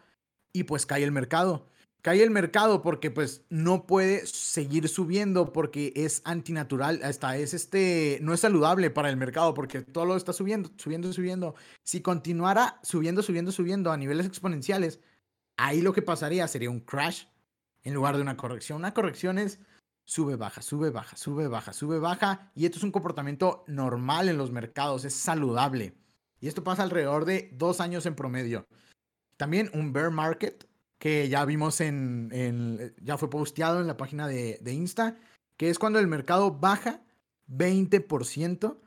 y pues cae el mercado cae el mercado porque pues no puede seguir subiendo porque es antinatural, hasta es este, no es saludable para el mercado porque todo lo está subiendo, subiendo, subiendo. Si continuara subiendo, subiendo, subiendo a niveles exponenciales, ahí lo que pasaría sería un crash en lugar de una corrección. Una corrección es sube, baja, sube, baja, sube, baja, sube, baja y esto es un comportamiento normal en los mercados, es saludable. Y esto pasa alrededor de dos años en promedio. También un bear market que ya vimos en, ya fue posteado en la página de, de Insta, que es cuando el mercado baja 20%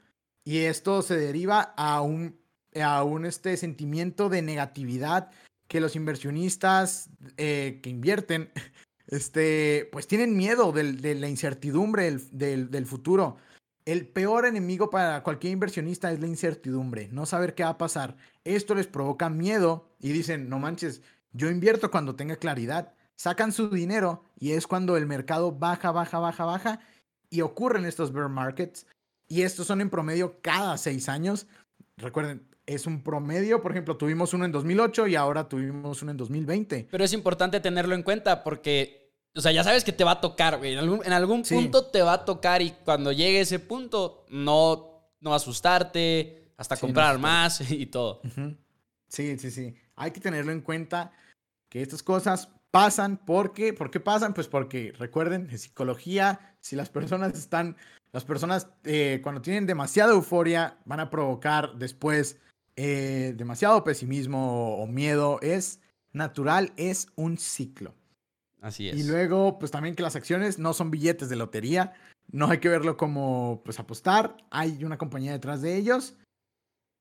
y esto se deriva a un, a un este sentimiento de negatividad que los inversionistas eh, que invierten, este, pues tienen miedo de la incertidumbre del, del, futuro. El peor enemigo para cualquier inversionista es la incertidumbre, no saber qué va a pasar. Esto les provoca miedo y dicen, no manches, yo invierto cuando tenga claridad. Sacan su dinero y es cuando el mercado baja, baja, baja, baja y ocurren estos bear markets. Y estos son en promedio cada seis años. Recuerden, es un promedio. Por ejemplo, tuvimos uno en 2008 y ahora tuvimos uno en 2020. Pero es importante tenerlo en cuenta porque, o sea, ya sabes que te va a tocar, güey. En algún, en algún punto te va a tocar y cuando llegue ese punto, no, no asustarte, hasta comprar más y todo. Sí, sí, sí. Hay que tenerlo en cuenta que estas cosas pasan porque, ¿por qué pasan? Pues porque recuerden, en psicología, si las personas están, las personas eh, cuando tienen demasiada euforia van a provocar después eh, demasiado pesimismo o, miedo. Es natural, es un ciclo. Así es. Y luego, pues también que las acciones no son billetes de lotería. No hay que verlo como, pues, apostar. Hay una compañía detrás de ellos.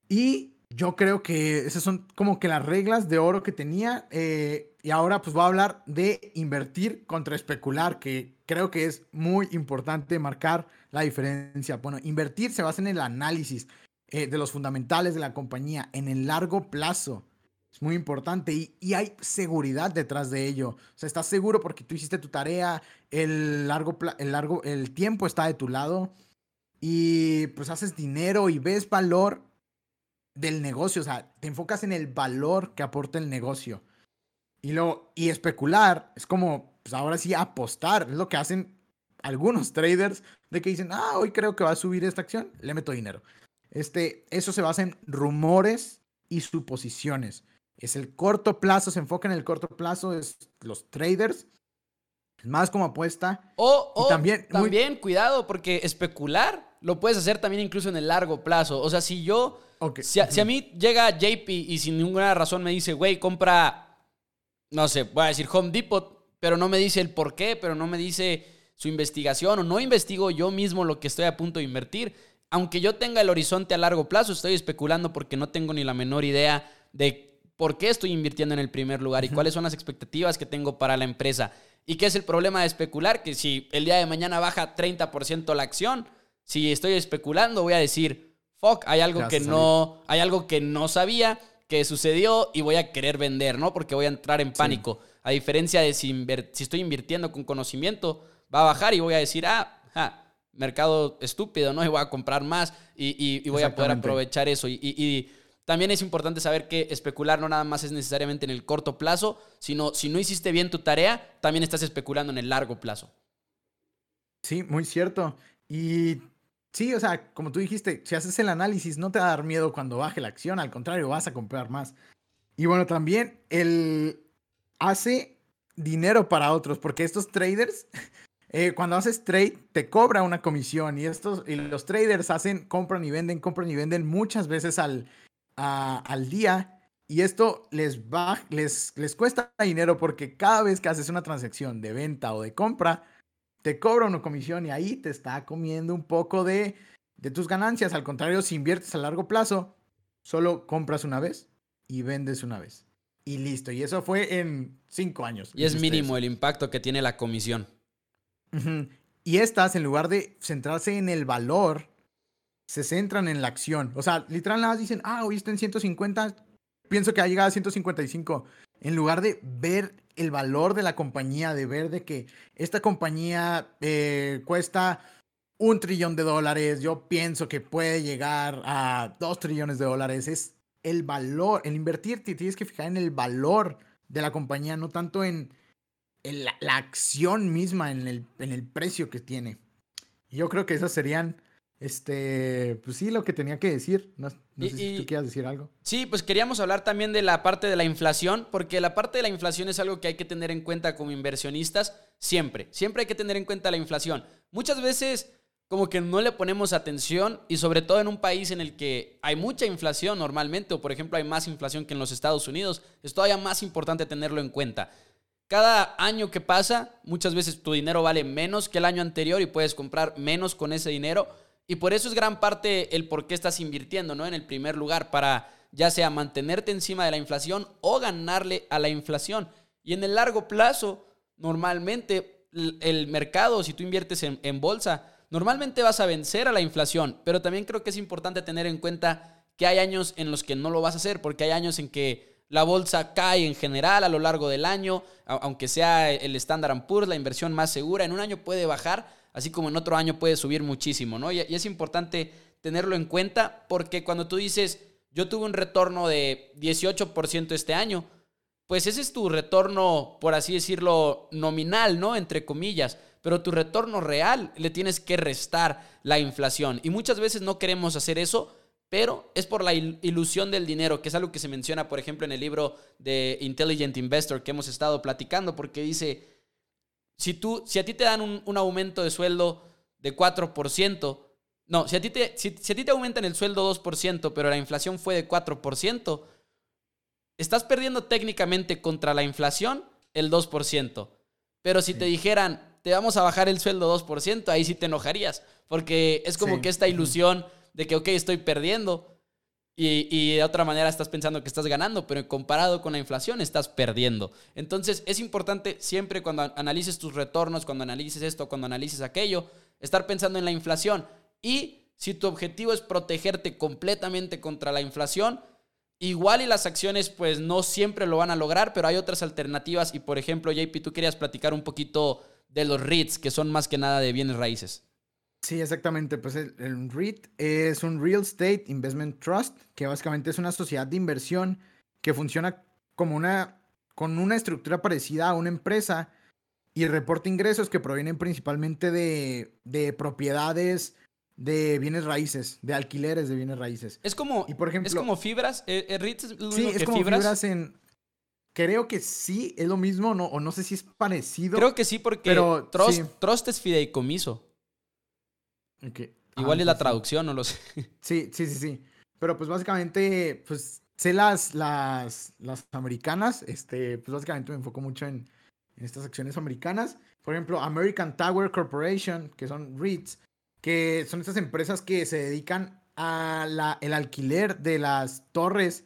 Y yo creo que esas son como que las reglas de oro que tenía. Eh, y ahora pues voy a hablar de invertir contra especular, que creo que es muy importante marcar la diferencia. Bueno, invertir se basa en el análisis eh, de los fundamentales de la compañía en el largo plazo. Es muy importante y, y, hay seguridad detrás de ello. O sea, estás seguro porque tú hiciste tu tarea, el largo, el largo, el tiempo está de tu lado y pues haces dinero y ves valor del negocio, o sea, te enfocas en el valor que aporta el negocio. Y, lo, y especular es como, pues ahora sí, apostar. Es lo que hacen algunos traders de que dicen, ah, hoy creo que va a subir esta acción, le meto dinero. Este, eso se basa en rumores y suposiciones. Es el corto plazo, se enfoca en el corto plazo, es los traders. Más como apuesta. O, también, también cuidado, porque especular lo puedes hacer también incluso en el largo plazo. O sea, si yo si, a, mí llega JP y sin ninguna razón me dice, güey, compra, no sé, voy a decir Home Depot, pero no me dice el por qué, pero no me dice su investigación o no investigo yo mismo lo que estoy a punto de invertir, aunque yo tenga el horizonte a largo plazo, estoy especulando porque no tengo ni la menor idea de por qué estoy invirtiendo en el primer lugar y cuáles son las expectativas que tengo para la empresa. ¿Y qué es el problema de especular? Que si el día de mañana baja 30% la acción, si estoy especulando, voy a decir, fuck, hay algo que no, hay algo que no sabía que sucedió y voy a querer vender, ¿no? Porque voy a entrar en pánico. A diferencia de si, si, estoy invirtiendo con conocimiento, va a bajar y voy a decir, ah, mercado estúpido, ¿no? Y voy a comprar más y, voy a poder aprovechar eso. Y, también es importante saber que especular no nada más es necesariamente en el corto plazo, sino si no hiciste bien tu tarea, también estás especulando en el largo plazo. Sí, muy cierto. Y Sí, o sea, como tú dijiste, si haces el análisis, no te va a dar miedo cuando baje la acción, al contrario, vas a comprar más. Y bueno, también él hace dinero para otros, porque estos traders, eh, cuando haces trade, te cobra una comisión y, estos, y los traders hacen, compran y venden, compran y venden muchas veces al, al día. Y esto les, va, les, les cuesta dinero porque cada vez que haces una transacción de venta o de compra, te cobra una comisión y ahí te está comiendo un poco de, de tus ganancias. Al contrario, si inviertes a largo plazo, solo compras una vez y vendes una vez. Y listo. Y eso fue en cinco años. Y es mínimo el impacto que tiene la comisión. Y estas, en lugar de centrarse en el valor, se centran en la acción. O sea, literal nada dicen, ah, hoy está en 150, pienso que ha llegado a 155. En lugar de ver el valor de la compañía, de ver de que esta compañía eh, cuesta un trillón de dólares, yo pienso que puede llegar a dos trillones de dólares, es el valor, el invertir, te tienes que fijar en el valor de la compañía, no tanto en, la, acción misma, en el, en el precio que tiene. Yo creo que esas serían este, pues sí, lo que tenía que decir. No, sé si tú quieras decir algo. Sí, pues queríamos hablar también de la parte de la inflación, porque la parte de la inflación es algo que hay que tener en cuenta como inversionistas siempre. Siempre hay que tener en cuenta la inflación. Muchas veces como que no le ponemos atención y sobre todo en un país en el que hay mucha inflación normalmente, o por ejemplo hay más inflación que en los Estados Unidos, es todavía más importante tenerlo en cuenta. Cada año que pasa, muchas veces tu dinero vale menos que el año anterior y puedes comprar menos con ese dinero y por eso es gran parte el por qué estás invirtiendo, ¿no? En el primer lugar, para ya sea mantenerte encima de la inflación o ganarle a la inflación. Y en el largo plazo, normalmente el mercado, si tú inviertes en, bolsa, normalmente vas a vencer a la inflación, pero también creo que es importante tener en cuenta que hay años en los que no lo vas a hacer, porque hay años en que la bolsa cae en general a lo largo del año, aunque sea el Standard Poor's, la inversión más segura, en un año puede bajar así como en otro año puede subir muchísimo, ¿no? Y, y es importante tenerlo en cuenta porque cuando tú dices, yo tuve un retorno de 18% este año, pues ese es tu retorno, por así decirlo, nominal, ¿no? Entre comillas. Pero tu retorno real le tienes que restar la inflación. Y muchas veces no queremos hacer eso, pero es por la ilusión del dinero, que es algo que se menciona, por ejemplo, en el libro de Intelligent Investor que hemos estado platicando, porque dice, si, tú, si a ti te dan un, un aumento de sueldo de 4%, no, si a, ti te, si, a ti te aumentan el sueldo 2%, pero la inflación fue de 4%, estás perdiendo técnicamente contra la inflación el 2%. Pero si te dijeran, te vamos a bajar el sueldo 2%, ahí sí te enojarías. Porque es como que esta ilusión de que, ok, estoy perdiendo. Y, y, de otra manera estás pensando que estás ganando, pero comparado con la inflación estás perdiendo. Entonces es importante siempre cuando analices tus retornos, cuando analices esto, cuando analices aquello, estar pensando en la inflación. Y si tu objetivo es protegerte completamente contra la inflación, igual y las acciones pues no siempre lo van a lograr, pero hay otras alternativas. Y por ejemplo, JP, tú querías platicar un poquito de los REITs, que son más que nada de bienes raíces. Sí, exactamente. Pues el, REIT es un Real Estate Investment Trust, que básicamente es una sociedad de inversión que funciona como una, con una estructura parecida a una empresa y reporta ingresos que provienen principalmente de, de propiedades de bienes raíces, de alquileres de bienes raíces. Es como, y por ejemplo, es como fibras. Eh, eh es sí, es como fibras? en. Creo que sí, es lo mismo, no, o no sé si es parecido. Creo que sí, porque pero, trust, es fideicomiso. Igual ah, es la traducción, no lo sé. Sí, sí, sí, sí. Pero pues básicamente, pues sé las, las, las americanas. Este, pues básicamente me enfoco mucho en, en estas acciones americanas. Por ejemplo, American Tower Corporation, que son REITs, que son estas empresas que se dedican a el alquiler de las torres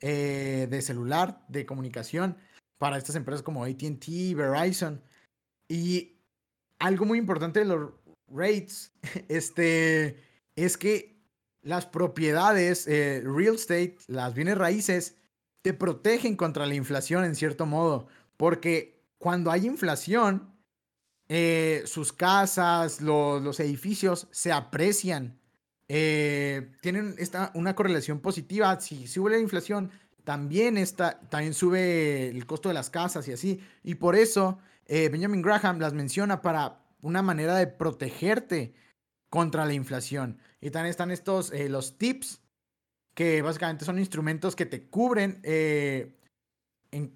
eh, de celular, de comunicación, para estas empresas como ATT, Verizon. Y algo muy importante de los rates este, es que las propiedades, eh, real estate, las bienes raíces, te protegen contra la inflación en cierto modo, porque cuando hay inflación, eh, sus casas, los, edificios se aprecian. Eh, tienen esta, una correlación positiva. Si sube la inflación, también, está, también sube el costo de las casas y así. Y por eso Benjamin Graham las menciona para una manera de protegerte contra la inflación. Y también están estos, los tips, que básicamente son instrumentos que te cubren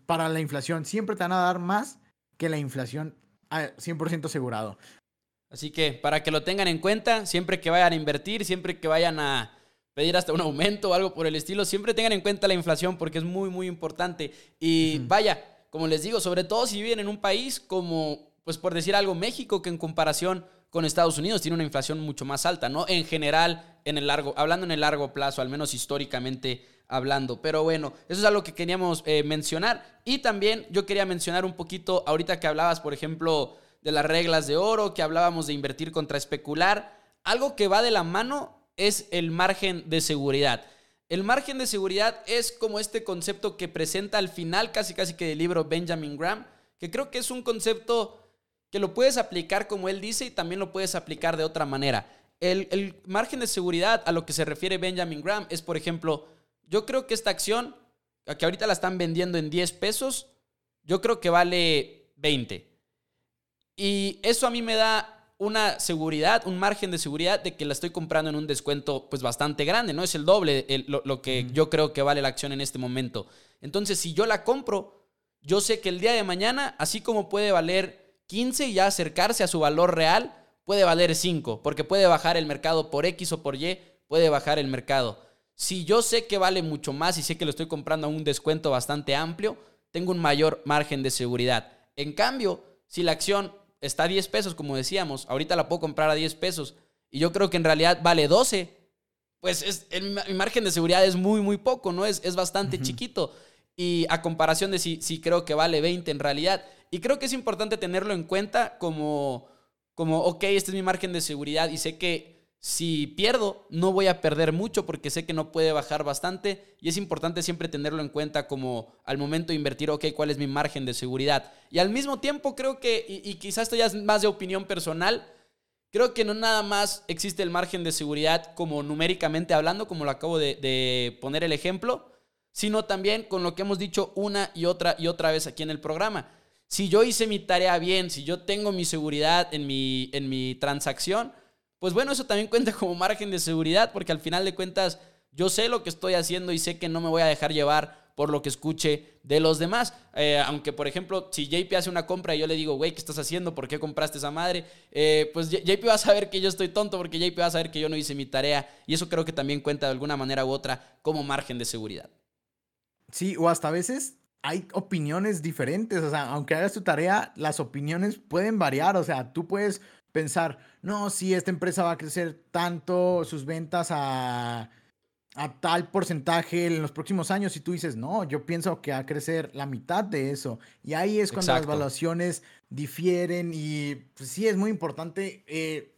para la inflación. Siempre te van a dar más que la inflación 100% asegurado. Así que para que lo tengan en cuenta, siempre que vayan a invertir, siempre que vayan a pedir hasta un aumento o algo por el estilo, siempre tengan en cuenta la inflación porque es muy, muy importante. Y vaya, como les digo, sobre todo si viven en un país como, pues por decir algo, México, que en comparación con Estados Unidos tiene una inflación mucho más alta, ¿no? En general, en el largo, hablando en el largo plazo, al menos históricamente hablando. Pero bueno, eso es algo que queríamos eh, mencionar. Y también yo quería mencionar un poquito, ahorita que hablabas, por ejemplo, de las reglas de oro, que hablábamos de invertir contra especular, algo que va de la mano es el margen de seguridad. El margen de seguridad es como este concepto que presenta al final casi casi que del libro Benjamin Graham, que creo que es un concepto que lo puedes aplicar como él dice y también lo puedes aplicar de otra manera. El, el margen de seguridad a lo que se refiere Benjamin Graham es, por ejemplo, yo creo que esta acción, que ahorita la están vendiendo en 10 pesos, yo creo que vale 20. Y eso a mí me da una seguridad, un margen de seguridad de que la estoy comprando en un descuento pues bastante grande, ¿no? Es el doble lo, que yo creo que vale la acción en este momento. Entonces, si yo la compro, yo sé que el día de mañana, así como puede valer 15 y ya acercarse a su valor real, puede valer 5, porque puede bajar el mercado por X o por Y, puede bajar el mercado. Si yo sé que vale mucho más y sé que lo estoy comprando a un descuento bastante amplio, tengo un mayor margen de seguridad. En cambio, si la acción está a 10 pesos, como decíamos, ahorita la puedo comprar a 10 pesos y yo creo que en realidad vale 12, pues es, mi margen de seguridad es muy, muy poco, ¿no? Es, es bastante chiquito. Y a comparación de si, si creo que vale 20 en realidad. Y creo que es importante tenerlo en cuenta como, como, ok, este es mi margen de seguridad y sé que si pierdo, no voy a perder mucho porque sé que no puede bajar bastante y es importante siempre tenerlo en cuenta como al momento de invertir, ok, cuál es mi margen de seguridad. Y al mismo tiempo creo que, y, quizás esto ya es más de opinión personal, creo que no nada más existe el margen de seguridad como numéricamente hablando, como lo acabo de, de poner el ejemplo, sino también con lo que hemos dicho una y otra y otra vez aquí en el programa. Si yo hice mi tarea bien, si yo tengo mi seguridad en mi, en mi transacción, pues bueno, eso también cuenta como margen de seguridad, porque al final de cuentas yo sé lo que estoy haciendo y sé que no me voy a dejar llevar por lo que escuche de los demás. Eh, aunque, por ejemplo, si JP hace una compra y yo le digo, güey, ¿qué estás haciendo? ¿Por qué compraste esa madre? Eh, pues JP va a saber que yo estoy tonto porque JP va a saber que yo no hice mi tarea. Y eso creo que también cuenta de alguna manera u otra como margen de seguridad. Sí, o hasta a veces hay opiniones diferentes. O sea, aunque hagas tu tarea, las opiniones pueden variar. O sea, tú puedes pensar, no, si esta empresa va a crecer tanto sus ventas a a tal porcentaje en los próximos años y tú dices, no, yo pienso que va a crecer la mitad de eso. Y ahí es cuando las evaluaciones difieren y pues, sí es muy importante eh,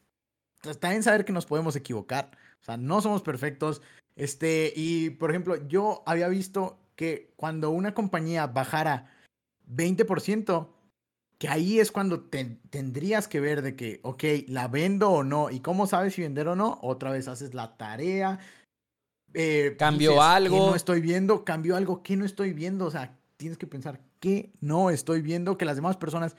pues, también saber que nos podemos equivocar. O sea, no somos perfectos. Este, y por ejemplo, yo había visto que cuando una compañía bajara 20%, que ahí es cuando tendrías que ver de que, ok, la vendo o no, y cómo sabes si vender o no, otra vez haces la tarea, eh, cambió algo. no estoy viendo, cambió algo que no estoy viendo. O sea, tienes que pensar que no estoy viendo, que las demás personas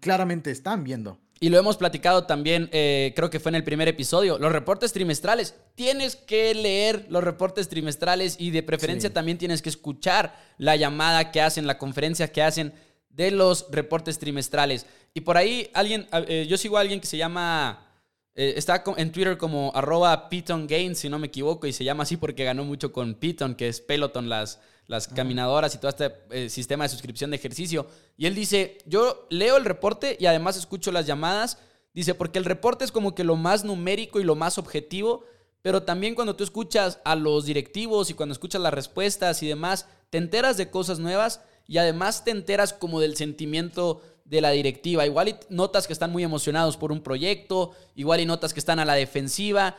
claramente están viendo. Y lo hemos platicado también, eh, creo que fue en el primer episodio, los reportes trimestrales. Tienes que leer los reportes trimestrales y de preferencia también tienes que escuchar la llamada que hacen, la conferencia que hacen de los reportes trimestrales. Y por ahí alguien, eh, yo sigo a alguien que se llama eh, está en Twitter como arroba Python Gains, si no me equivoco, y se llama así porque ganó mucho con Python, que es Peloton, las, las caminadoras y todo este eh, sistema de suscripción de ejercicio. Y él dice, yo leo el reporte y además escucho las llamadas. Dice, porque el reporte es como que lo más numérico y lo más objetivo, pero también cuando tú escuchas a los directivos y cuando escuchas las respuestas y demás, te enteras de cosas nuevas y además te enteras como del sentimiento de la directiva. Igual y notas que están muy emocionados por un proyecto, igual y notas que están a la defensiva.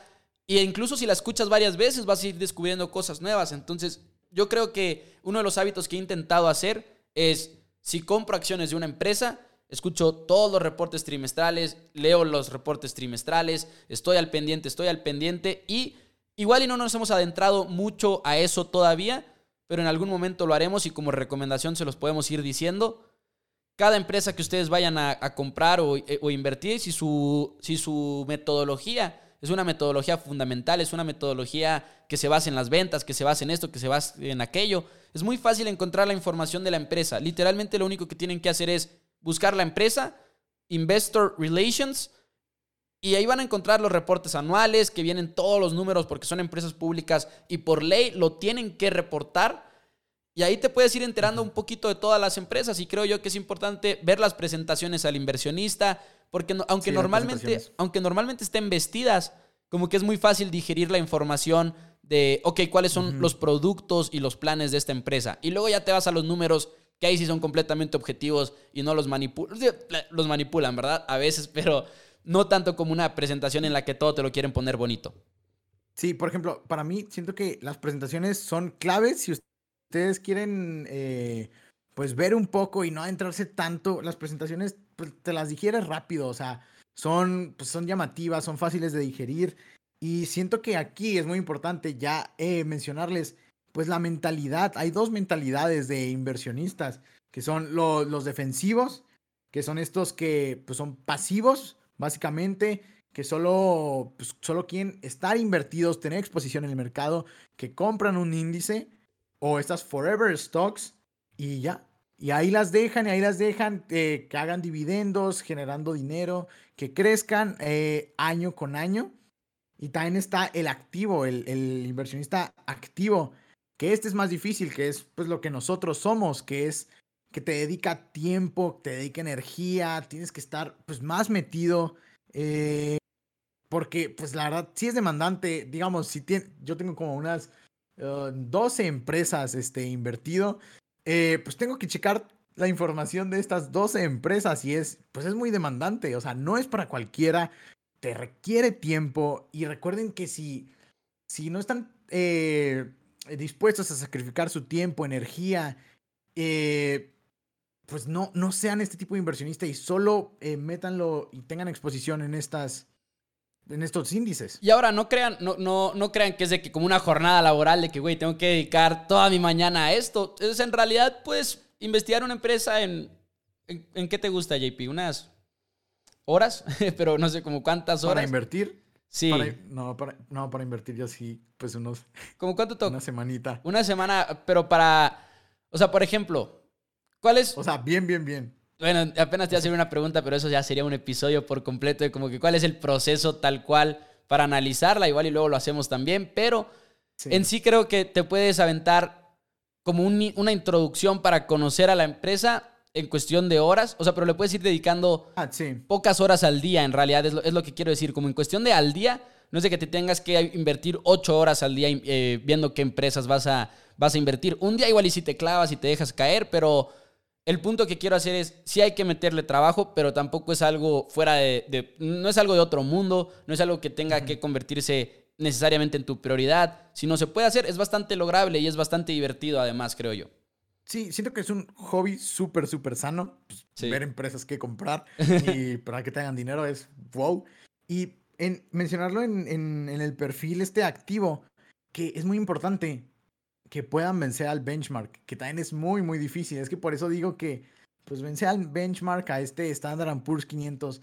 E incluso si la escuchas varias veces vas a ir descubriendo cosas nuevas. Entonces, yo creo que uno de los hábitos que he intentado hacer es, si compro acciones de una empresa, escucho todos los reportes trimestrales, leo los reportes trimestrales, estoy al pendiente, estoy al pendiente y igual y no nos hemos adentrado mucho a eso todavía, pero en algún momento lo haremos y como recomendación se los podemos ir diciendo. Cada empresa que ustedes vayan a, comprar eh, o, invertir, si su, si su metodología es una metodología fundamental, es una metodología que se basa en las ventas, que se basa en esto, que se basa en aquello, es muy fácil encontrar la información de la empresa. Literalmente lo único que tienen que hacer es buscar la empresa, Investor Relations, y ahí van a encontrar los reportes anuales, que vienen todos los números porque son empresas públicas y por ley lo tienen que reportar. Y ahí te puedes ir enterando un poquito de todas las empresas y creo yo que es importante ver las presentaciones al inversionista, porque aunque, normalmente, aunque normalmente estén vestidas, como que es muy fácil digerir la información de, ok, cuáles son los productos y los planes de esta empresa. Y luego ya te vas a los números, que ahí sí son completamente objetivos y no los manipulan. Los manipulan, ¿verdad? A veces, pero no tanto como una presentación en la que todo te lo quieren poner bonito. Sí, por ejemplo, para mí siento que las presentaciones son claves si usted ustedes quieren eh, pues ver un poco y no adentrarse tanto, las presentaciones te las digieres rápido, o sea, son, pues, son llamativas, son fáciles de digerir. Y siento que aquí es muy importante ya eh, mencionarles pues la mentalidad. Hay dos mentalidades de inversionistas, que son los defensivos, que son estos que pues, son pasivos, básicamente, que solo, pues, solo quieren estar invertidos, tener exposición en el mercado, que compran un índice o estas forever stocks y ya. Y ahí las dejan y ahí las dejan eh, que hagan dividendos, generando dinero, que crezcan eh, año con año. Y también está el activo, el, inversionista activo, que este es más difícil, que es pues lo que nosotros somos, que es que te dedica tiempo, te dedica energía, tienes que estar pues más metido. Eh, porque pues la verdad sí es demandante, digamos, si tiene, yo tengo como unas 12 empresas este, invertido, eh, pues tengo que checar la información de estas 12 empresas y es, pues es muy demandante, o sea, no es para cualquiera, te requiere tiempo y recuerden que si, si no están eh, dispuestos a sacrificar su tiempo, energía, eh, pues no, no sean este tipo de inversionista y solo métanlo y tengan exposición en estas, en estos índices. Y ahora no crean, no, no, no crean que es de que como una jornada laboral de que, güey, tengo que dedicar toda mi mañana a esto. Es en realidad, pues, investigar una empresa en, en, qué te gusta, JP, unas horas, pero no sé como cuántas horas. Para invertir. Sí. no, para, no, para invertir yo sí, pues unos. ¿Cómo cuánto toca? Una semanita. Una semana, pero para. O sea, por ejemplo, ¿cuál es? O sea, bien, bien, bien. Bueno, apenas te voy a hacer una pregunta, pero eso ya sería un episodio por completo de como que cuál es el proceso tal cual para analizarla, igual y luego lo hacemos también, pero en sí creo que te puedes aventar como una introducción para conocer a la empresa en cuestión de horas, o sea, pero le puedes ir dedicando ah, pocas horas al día, en realidad es lo, que quiero decir, como en cuestión de al día, no es de que te tengas que invertir ocho horas al día eh, viendo qué empresas vas a, vas a invertir. Un día igual y si te clavas y te dejas caer, pero el punto que quiero hacer es, sí hay que meterle trabajo, pero tampoco es algo fuera de, no es algo de otro mundo, no es algo que tenga que convertirse necesariamente en tu prioridad. Si no se puede hacer, es bastante lograble y es bastante divertido además, creo yo. Sí, siento que es un hobby súper, súper sano. Pues, ver empresas que comprar y para que tengan dinero es wow. Y en mencionarlo en, en, en el perfil este activo, que es muy importante que puedan vencer al benchmark, que también es muy, muy difícil. Es que por eso digo que, pues, vencer al benchmark, a este Standard Poor's 500,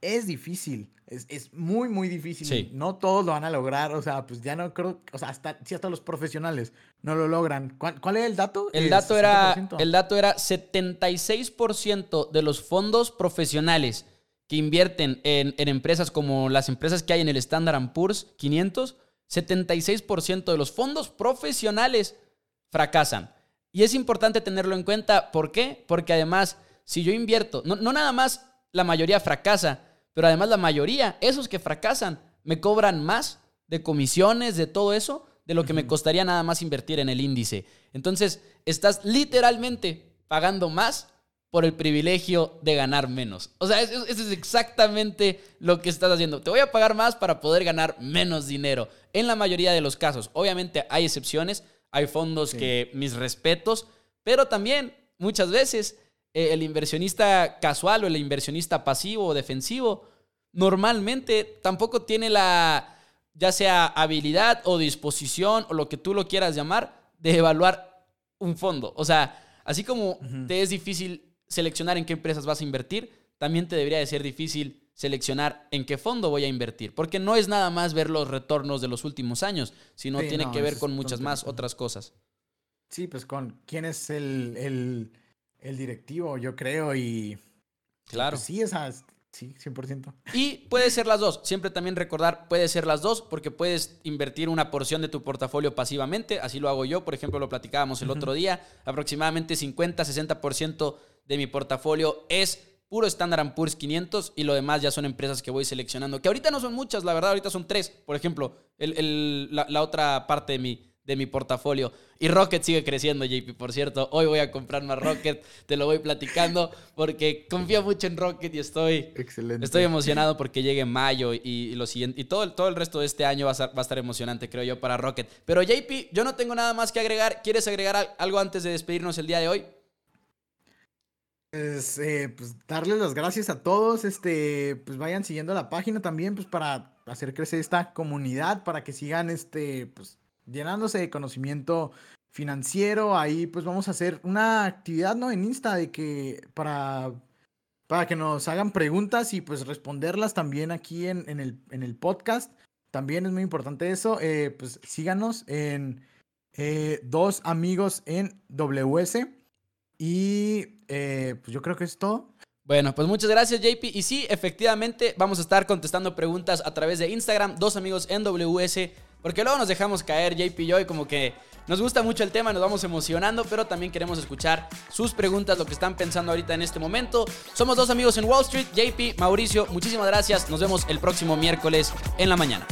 es difícil. Es, muy, muy difícil. No todos lo van a lograr. O sea, pues ya no creo. O sea, hasta, si hasta los profesionales no lo logran. ¿Cuál, cuál era el dato? El dato, era, el dato era 76% de los fondos profesionales que invierten en, en, empresas como las empresas que hay en el Standard Poor's 500 76% de los fondos profesionales fracasan. Y es importante tenerlo en cuenta. ¿Por qué? Porque además, si yo invierto, no, nada más la mayoría fracasa, pero además la mayoría, esos que fracasan, me cobran más de comisiones, de todo eso, de lo que me costaría nada más invertir en el índice. Entonces, estás literalmente pagando más por el privilegio de ganar menos. O sea, eso, es exactamente lo que estás haciendo. Te voy a pagar más para poder ganar menos dinero. En la mayoría de los casos. Obviamente hay excepciones, hay fondos que mis respetos, pero también muchas veces eh, el inversionista casual o el inversionista pasivo o defensivo normalmente tampoco tiene la, ya sea habilidad o disposición o lo que tú lo quieras llamar, de evaluar un fondo. O sea, así como te es difícil seleccionar en qué empresas vas a invertir, también te debería de ser difícil seleccionar en qué fondo voy a invertir, porque no es nada más ver los retornos de los últimos años, sino tiene que ver con muchas más otras cosas. Sí, pues con quién es el, el, directivo, yo creo, y... Claro. Pues sí, esas, Sí, 100%. Y puede ser las dos. Siempre también recordar, puede ser las dos, porque puedes invertir una porción de tu portafolio pasivamente. Así lo hago yo. Por ejemplo, lo platicábamos el otro día. Aproximadamente 50-60% de mi portafolio es puro Standard Poor's 500 y lo demás ya son empresas que voy seleccionando. Que ahorita no son muchas, la verdad, ahorita son tres. Por ejemplo, la otra parte de mi de mi portafolio. Y Rocket sigue creciendo, JP, por cierto. Hoy voy a comprar más Rocket, te lo voy platicando porque confío mucho en Rocket y estoy, Excelente. estoy emocionado porque llegue mayo y, lo siguiente. Y todo, el, todo el resto de este año va a, va a estar emocionante, creo yo, para Rocket. Pero JP, yo no tengo nada más que agregar. ¿Quieres agregar algo antes de despedirnos el día de hoy? Pues, eh, pues darles las gracias a todos, este, pues vayan siguiendo la página también, pues para hacer crecer esta comunidad, para que sigan, este, pues llenándose de conocimiento financiero. Ahí pues vamos a hacer una actividad, ¿no? En Insta de que para, para que nos hagan preguntas y pues responderlas también aquí en, en, el, en el podcast. También es muy importante eso. Eh, pues síganos en eh, dos amigos en WS. Y eh, pues yo creo que es todo. Bueno, pues muchas gracias JP. Y sí, efectivamente, vamos a estar contestando preguntas a través de Instagram, dos amigos en WS porque luego nos dejamos caer, JP y yo, y como que nos gusta mucho el tema, nos vamos emocionando, pero también queremos escuchar sus preguntas, lo que están pensando ahorita en este momento. Somos dos amigos en Wall Street, JP, Mauricio, muchísimas gracias. Nos vemos el próximo miércoles en la mañana.